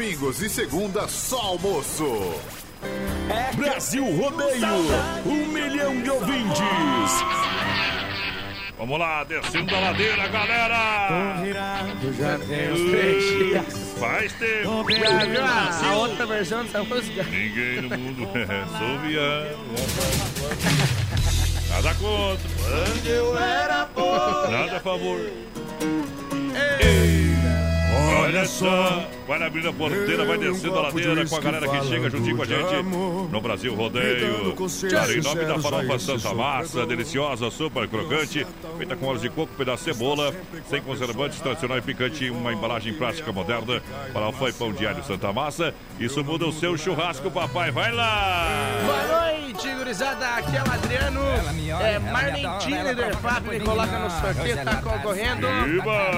Domingos e segunda só almoço. É Brasil Rodeio, um milhão de ouvintes. Vamos lá, descendo a ladeira, galera! já tem os três Faz tempo! Viu a, a outra versão dessa música? Ninguém no mundo soube Nada contra. Quando eu era pobre. Nada a favor. Ei. Olha só, vai abrindo a porteira, vai descendo a ladeira com a galera que chega juntinho com a gente no Brasil Rodeio. Cara, em nome da farofa Santa Massa, deliciosa, super crocante, feita com óleo de coco, pedaço de cebola, sem conservantes, tradicional e picante, uma embalagem plástica moderna para alfa e pão diário Santa Massa. Isso muda o seu churrasco, papai. Vai lá! Boa noite, gurizada. Aqui é o Adriano. É Marlene Tiner, Fábio, me coloca no sorteio, tá concorrendo. Viva!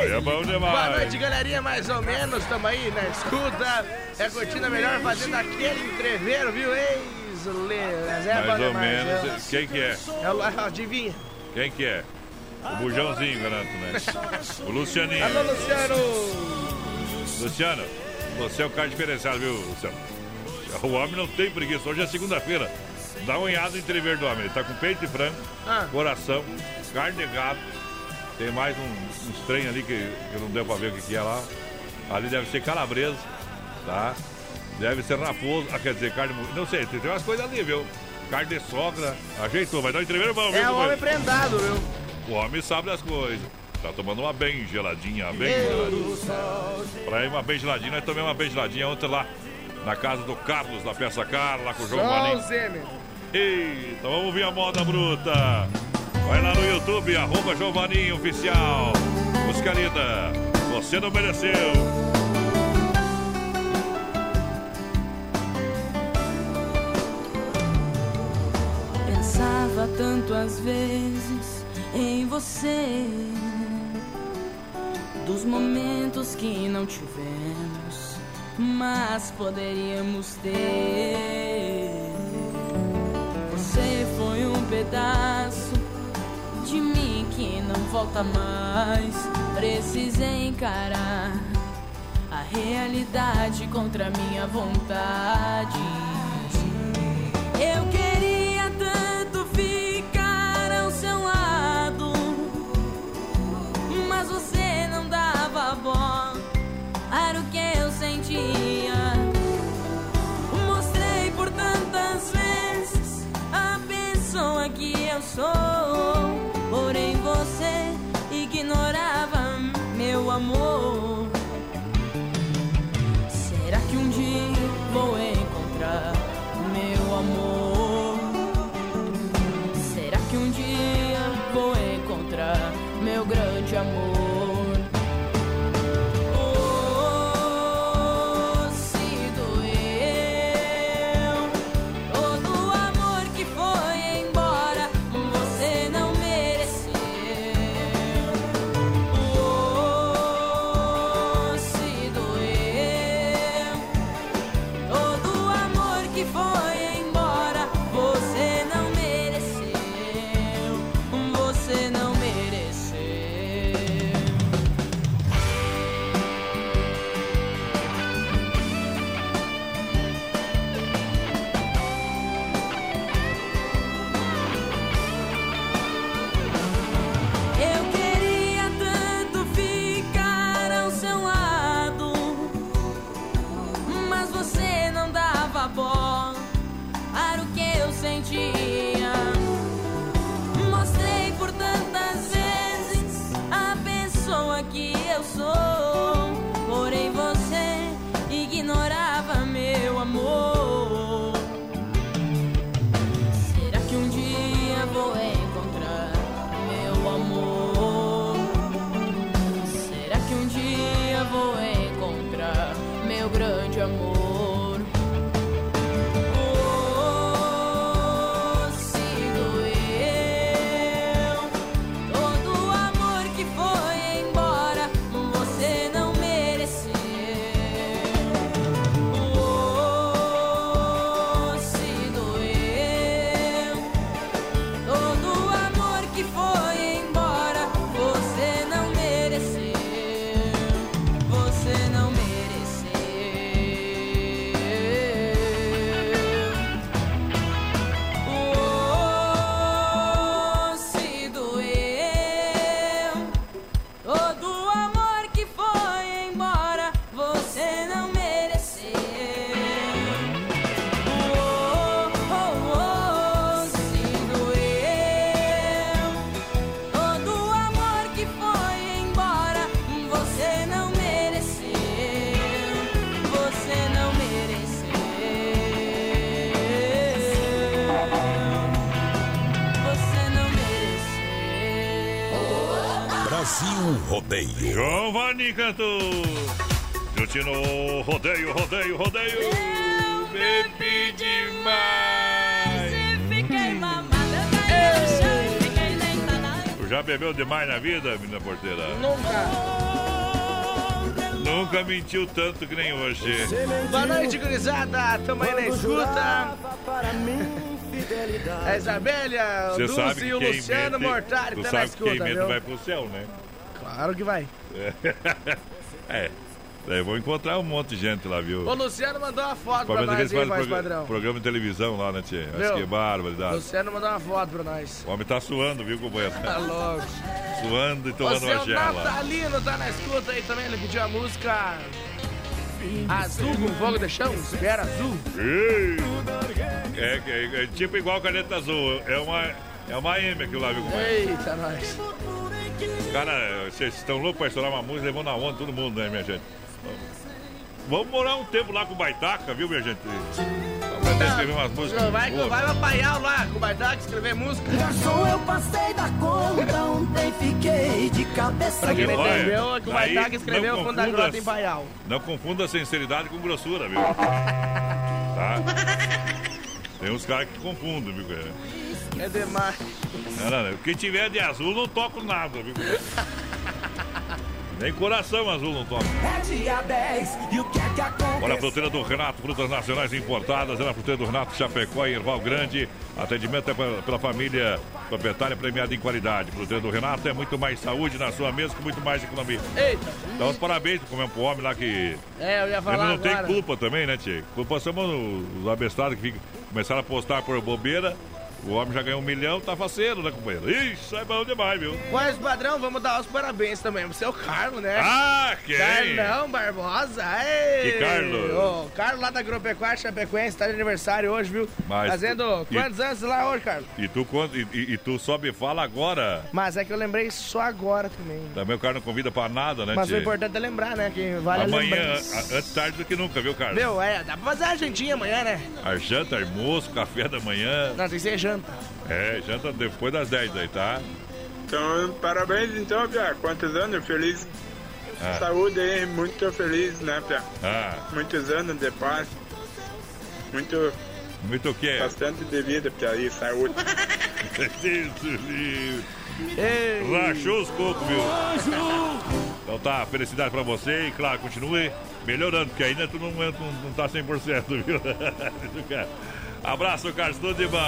Aí é bom demais. Boa noite, galerinha, mais ou menos, tamo aí na escuta. É curtindo a melhor fazendo aquele entreveiro, viu? Mas é Mais ou menos. viu? Quem que é? É o adivinha. Quem que é? O bujãozinho, garanto, né? O Lucianinho. Alô, Luciano! Luciano, você é o cara diferenciado, viu, Luciano? O homem não tem preguiça. Hoje é segunda-feira. Dá uma olhada no entrever do homem. Ele tá com peito de frango, Ah. coração, carne de gato. Tem mais um- uns trem ali que, que não deu pra ver o que, que é lá. Ali deve ser calabresa, tá? Deve ser raposo. Ah, quer dizer, carne. Não sei, tem, tem umas coisas ali, viu? Carne de sogra. Ajeitou, vai dar um entrever bom, viu? É o homem prendado, viu? O homem sabe das coisas. Tá tomando uma bem geladinha, bem geladinha. Pra ir uma bem geladinha, nós tomamos uma bem geladinha ontem lá na casa do Carlos, da Peça Cara, lá com o João Só o Maninho. Zeme. Eita, vamos ouvir a moda bruta. Vai lá no YouTube, arroba João Maninho Oficial. Música linda, você não mereceu. Pensava tanto às vezes em você, dos momentos que não tivemos, mas poderíamos ter. Você foi um pedaço de mim que não volta mais. Precisei encarar a realidade contra minha vontade. Eu queria tanto ficar ao seu lado, mas você não dava bola para o que eu sentia. Mostrei por tantas vezes a pessoa que eu sou. Amor. Giovanni Cantor. Juntinho, rodeio, rodeio, rodeio. Bebi demais. Fiquei mamada, Tu já bebeu demais na vida, menina porteira? Nunca. Nunca mentiu tanto que nem hoje. Boa noite, gurizada. Tamo aí na escuta. A Isabélia, o Dulce e o Luciano Mortari tu tá sabe que escuta, quem mente viu? vai pro céu, né? Claro que vai. É. Daí vou encontrar um monte de gente lá, viu? O Luciano mandou uma foto pra nós fazem padrão. prog- programa de televisão lá, né, Tia? Acho que é barbaridade. Luciano mandou uma foto pra nós. O homem tá suando, viu, companheiro? Tá louco. Suando e O tomando uma seu gela. Natalino tá na escuta aí também. Ele pediu a música Azul com fogo de chão. Espera azul. É, é- é tipo igual caneta azul. É uma, é uma M aquilo lá, viu, companheiro? Eita, nós. Cara, vocês estão loucos pra estourar uma música, levando na onda todo mundo, né, minha gente? Vamos morar um tempo lá com o Baitaca, viu, minha gente? Vamos aprender a escrever umas músicas. Vai, vai apaiar lá com o Baitaca escrever música. Garçom, eu passei da conta, ontem fiquei de cabeça Pra quem não entendeu, é que o Baitaca escreveu não o fundo da confunda- grota em Paial. Não confunda sinceridade com grossura, viu? tá? Tem uns caras que confundem, viu, cara? É demais. Não, não, não. Quem tiver de azul não toco nada, viu? Nem coração azul não toca. É dia 10 e o que é que acontece? Olha a fruteira do Renato, frutas nacionais importadas. É na fruteira do Renato, Chapecó e Erval Grande. Atendimento é pela, família proprietária premiada em qualidade. Fruteira do Renato é muito mais saúde na sua mesa com muito mais economia. Eita. Dá os parabéns pro meu homem lá que. É, eu ia Ele falar não agora. tem culpa também, né, Tio? Culpa somos os abestados que começaram a postar por bobeira O homem já ganhou um milhão, tá faceiro, né, companheiro? Isso é bom demais, viu? Mas, padrão, vamos dar os parabéns também pro seu Carlos, né? Ah, quem? Carlão Barbosa. Ei! Que Carlos? Ô, Carlos lá da Agropecuária Chapecoense, tá de aniversário hoje, viu? Mas- Fazendo e- quantos anos lá hoje, Carlos? E tu, quando- e, e- e tu só me fala agora. Mas é que eu lembrei só agora também. Também o cara não convida pra nada, né, Mas o tchê? importante é lembrar, né? Que vale Amanhã, a- antes tarde do que nunca, viu, Carlos? Meu, é, dá pra fazer a jantinha amanhã, né? A janta, almoço, café da manhã. Não, tem que ser janta. É, janta depois das 10 aí, tá? Então, parabéns então, Pia. Quantos anos? Feliz. Ah. Saúde aí, muito feliz, né, Pia? Ah, Muitos anos de paz. Muito. muito o quê? Bastante de vida, Pia, e saúde. Isso, livre. Rachou os cocos, viu? Então tá, felicidade pra você e claro, continue melhorando, porque ainda tu não, não, não tá 100%, viu? Abraço, Carlos, tudo de bom.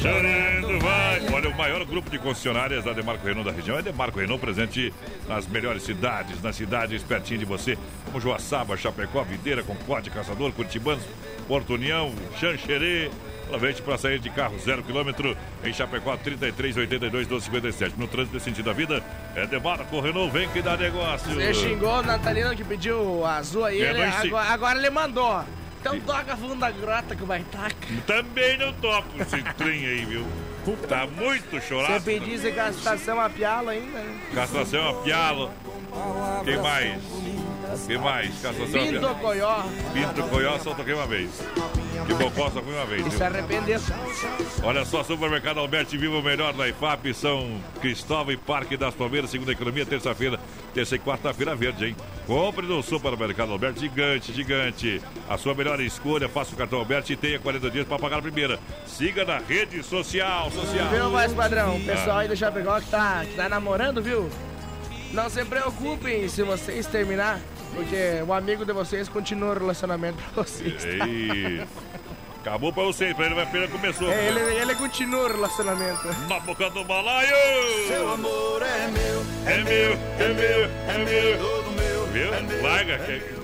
Chorando vai. Olha, o maior grupo de concessionárias da Demarco Renault da região é Demarco Renault, presente nas melhores cidades, nas cidades pertinho de você, como Joaçaba, Chapecó, Videira, Concórdia, Caçador, Curitibanos, Porto União, Xanxerê. Aproveite para sair de carro zero quilômetro em Chapecó 33 82 12 57. No trânsito desse sentido da vida, é Demarco Renault, vem que dá negócio. Você xingou o Natalino que pediu o azul aí, É, ele, agora, agora ele mandou. Então toca fundo da grota que vai tacar. Também não toco esse trem aí, viu? Tá muito Você chorado. pedisse gastação a piala ainda, né? Castração a pialo. Quem mais? Quem mais? Castração a Pinto pialo. Coió. Pinto Coió só toquei uma vez. Que Bocó só fui uma vez. Se arrependeu. Olha só, Supermercado Alberti Viva o melhor na IFAP, São Cristóvão e Parque das Palmeiras, segunda economia, terça-feira, terça e quarta-feira verde, hein? Compre no Supermercado Alberti, gigante, gigante. A sua melhor escolha, faça o cartão Alberti e tenha 40 dias para pagar a primeira. Siga na rede social, social. Viu, mais padrão? O pessoal aí do Chapecó que tá, que tá namorando, viu? Não se preocupem se vocês terminar, porque o amigo de vocês continua o relacionamento pra vocês. tá? Ei, acabou pra vocês, pra ele vai pena começou. É, ele, ele continua o relacionamento. Na boca do balaio! Seu amor é meu, É meu, é meu, é meu. todo meu. Viu? Larga. que-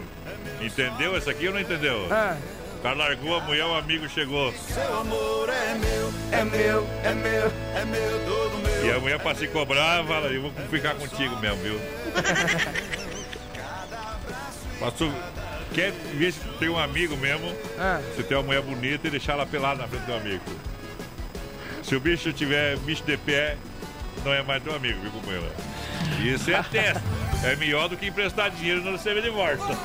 Entendeu essa aqui ou não entendeu? Ah. O cara largou a mulher, o amigo chegou. Seu amor é meu, é meu, é meu, é meu, todo meu. E a mulher pra se cobrar, fala, eu vou ficar contigo mesmo, viu? Passou. Quer ver se tem um amigo mesmo? Ah. Se tem uma mulher bonita e deixar ela pelada na frente do amigo. Se o bicho tiver bicho de pé, não é mais teu amigo, viu, companheiro? Isso é teste. É melhor do que emprestar dinheiro no CV de volta.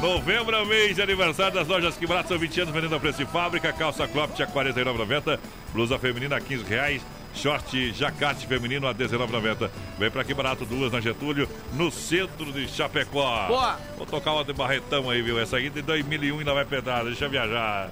Novembro é o mês de aniversário das lojas que barato são 20 anos vendendo a preço de fábrica. Calça Cropped a R$ 49,90. Blusa feminina a 15 reais. Short jacarte feminino a R$ 19,90. Vem pra que barato duas na Getúlio, no centro de Chapecó. Boa. Vou tocar uma de barretão aí, viu? Essa aí de 2001 ainda vai pedrar. Deixa eu viajar.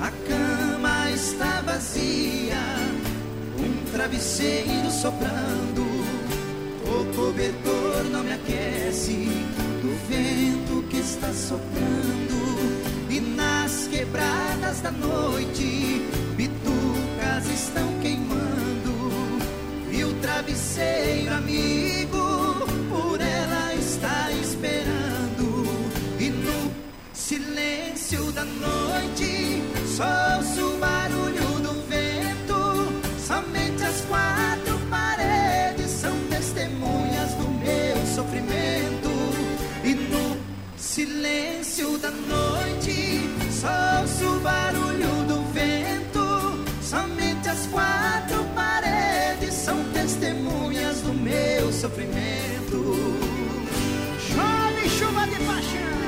A cama está vazia, um travesseiro soprando. O cobertor não me aquece do vento que está soprando. E nas quebradas da noite, bitucas estão queimando. E o travesseiro amigo por ela está esperando. E no silêncio da noite, só o barulho do vento. Somente as quatro sofrimento. E no silêncio da noite, só o barulho do vento. Somente as quatro paredes são testemunhas do meu sofrimento. Chove chuva de paixão.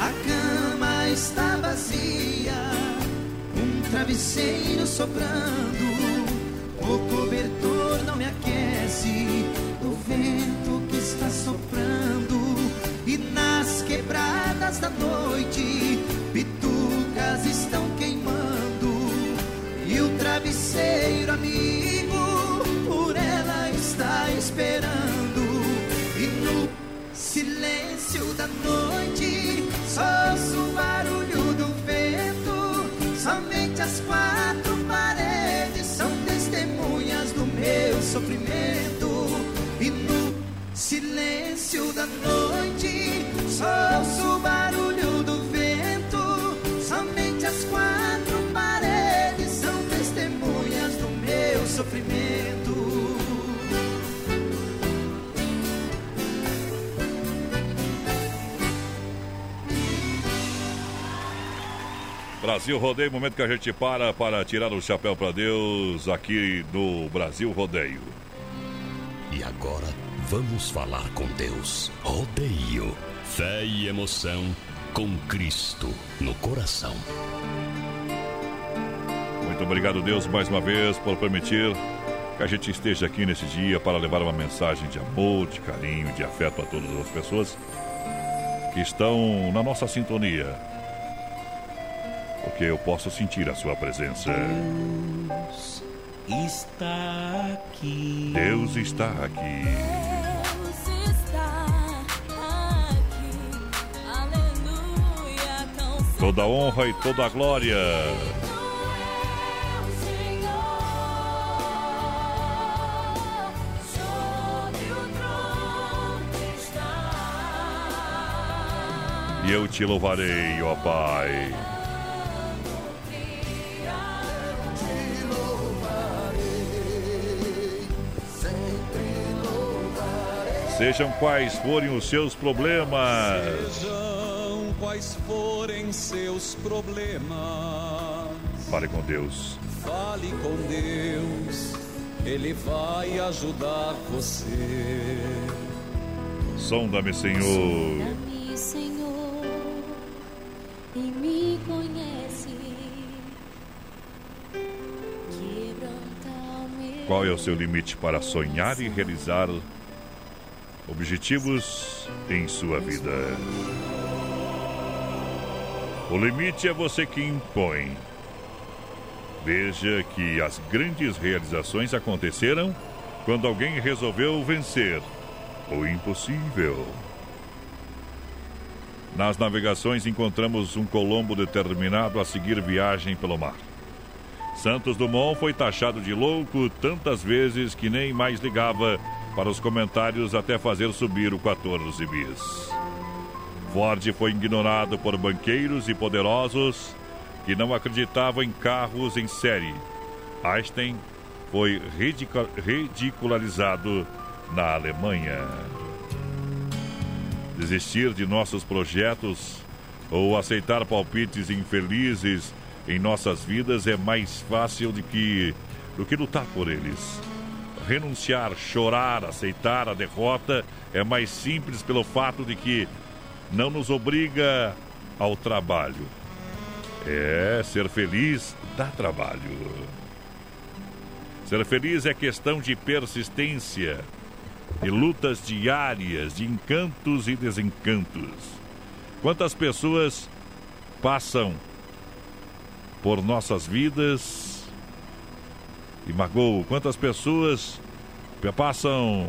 A cama está vazia, travesseiro soprando. O cobertor não me aquece do vento que está soprando. E nas quebradas da noite, bitucas estão queimando. E o travesseiro amigo por ela está esperando. E no silêncio da noite, só sofrimento e no silêncio da noite só o barulho Brasil Rodeio, momento que a gente para para tirar o chapéu para Deus aqui no Brasil Rodeio. E agora vamos falar com Deus. Rodeio. Fé e emoção com Cristo no coração. Muito obrigado, Deus, mais uma vez por permitir que a gente esteja aqui nesse dia para levar uma mensagem de amor, de carinho, de afeto a todas as pessoas que estão na nossa sintonia. Porque eu posso sentir a sua presença. Deus está aqui. Deus está aqui. Toda honra e toda a glória. E eu te louvarei, ó Pai. Sejam quais forem os seus problemas. Sejam quais forem seus problemas. Fale com Deus. Fale com Deus, Ele vai ajudar você. Sonda-me, Senhor. Sonda-me, Senhor, e me conhece. Quebranta o meu Qual é o seu limite para sonhar e realizar objetivos em sua vida? O limite é você que impõe. Veja que as grandes realizações aconteceram quando alguém resolveu vencer o impossível. Nas navegações encontramos um Colombo determinado a seguir viagem pelo mar. Santos Dumont foi taxado de louco tantas vezes que nem mais ligava para os comentários até fazer subir o 14 bis. Ford foi ignorado por banqueiros e poderosos que não acreditavam em carros em série. Einstein foi ridicu- ridicularizado na Alemanha. Desistir de nossos projetos ou aceitar palpites infelizes em nossas vidas é mais fácil do que, do que lutar por eles. Renunciar, chorar, aceitar a derrota é mais simples pelo fato de que não nos obriga ao trabalho. É, ser feliz dá trabalho. Ser feliz é questão de persistência, de lutas diárias, de encantos e desencantos. Quantas pessoas passam por nossas vidas e magoam? Quantas pessoas passam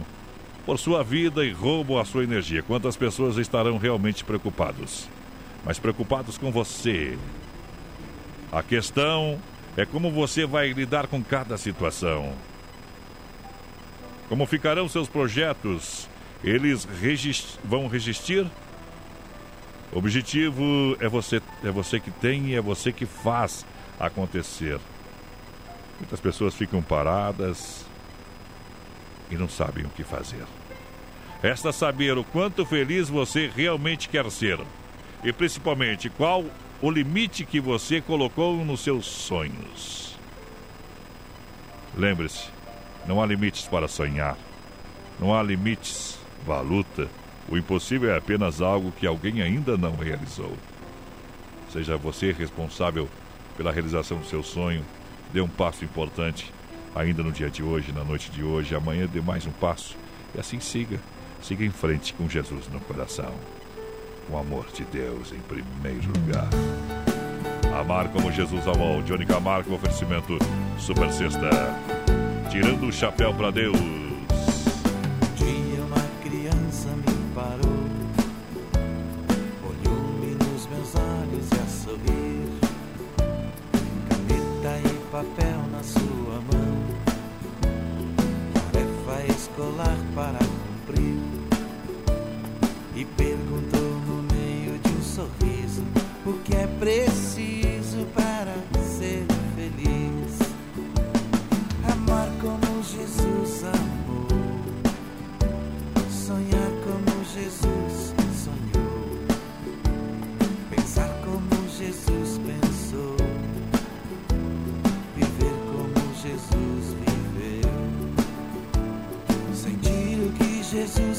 por sua vida e roubam a sua energia? Quantas pessoas estarão realmente preocupados? Mas preocupados com você. A questão é como você vai lidar com cada situação. Como ficarão seus projetos? Eles regis- vão resistir? O objetivo é você, é você que tem e é você que faz acontecer. Muitas pessoas ficam paradas e não sabem o que fazer. Resta saber o quanto feliz você realmente quer ser e principalmente qual o limite que você colocou nos seus sonhos. Lembre-se, não há limites para sonhar. Não há limites para a luta. O impossível é apenas algo que alguém ainda não realizou. Seja você responsável pela realização do seu sonho. Dê um passo importante ainda no dia de hoje, na noite de hoje. Amanhã dê mais um passo. E assim siga. Siga em frente com Jesus no coração. O amor de Deus em primeiro lugar. Amar como Jesus amou. Johnny Camargo, oferecimento Super Sexta. Tirando o chapéu para Deus. papel na sua mão. É Tarefa escolar para cumprir. E perguntou no meio de um sorriso o que é preciso.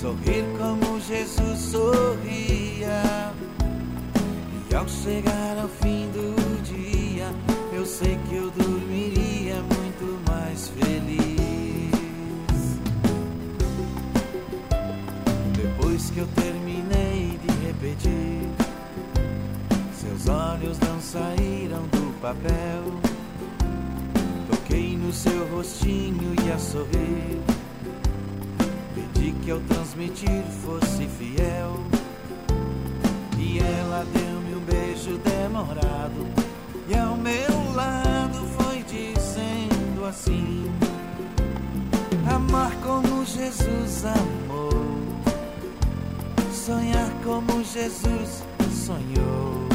sorrir como Jesus sorria. E ao chegar ao fim do dia, eu sei que eu dormiria muito mais feliz. Depois que eu terminei de repetir, seus olhos não saíram do papel. Toquei no seu rostinho e a sorrir. Pedi que ao transmitir fosse fiel. E ela deu-me um beijo demorado. E ao meu lado foi dizendo assim: Amar como Jesus amou sonhar como Jesus sonhou,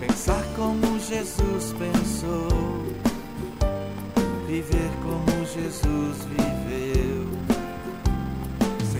pensar como Jesus pensou, viver como Jesus viveu,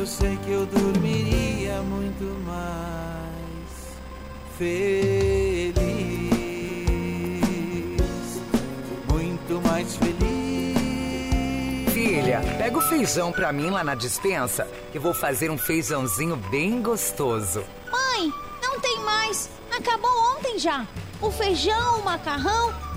eu sei que eu dormiria muito mais feliz. Muito mais feliz. Filha, pega o feijão pra mim lá na dispensa, que vou fazer um feijãozinho bem gostoso. Mãe, não tem mais. Acabou ontem já. O feijão, o macarrão,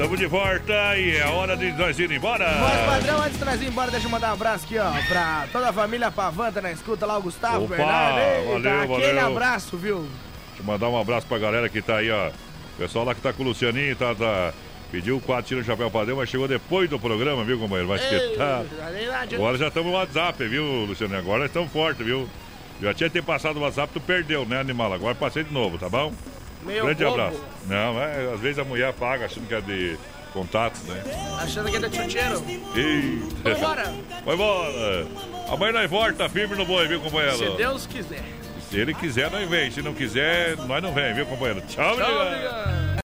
Estamos de volta e é hora de nós ir embora. Mas, padrão, antes de nós ir embora, deixa eu mandar um abraço aqui, ó, pra toda a família Pavanta na escuta lá, o Gustavo, Opa, Bernardo. Eita, valeu, aquele valeu. abraço, viu? Deixa eu mandar um abraço pra galera que tá aí, ó. O pessoal lá que tá com o Lucianinho, tá, tá- pediu quatro tiros de chapéu pra Deus, mas chegou depois do programa, viu, companheiro? Mas que tá. Agora já estamos no WhatsApp, viu, Lucianinho? Agora nós estamos fortes, viu? Já tinha ter passado o WhatsApp, tu perdeu, né, animal? Agora passei de novo, tá bom? Meu Grande bobo. abraço. Não, é, às vezes a mulher paga achando que é de contato, né? Achando que é de chuteiro. Eita. Vai embora. Vai embora. Amanhã nós volta firme no boi, viu, companheiro? Se Deus quiser. Se ele quiser, nós vem. Se não quiser, nós não vem, viu, companheiro? Tchau, Tchau, obrigado. obrigado.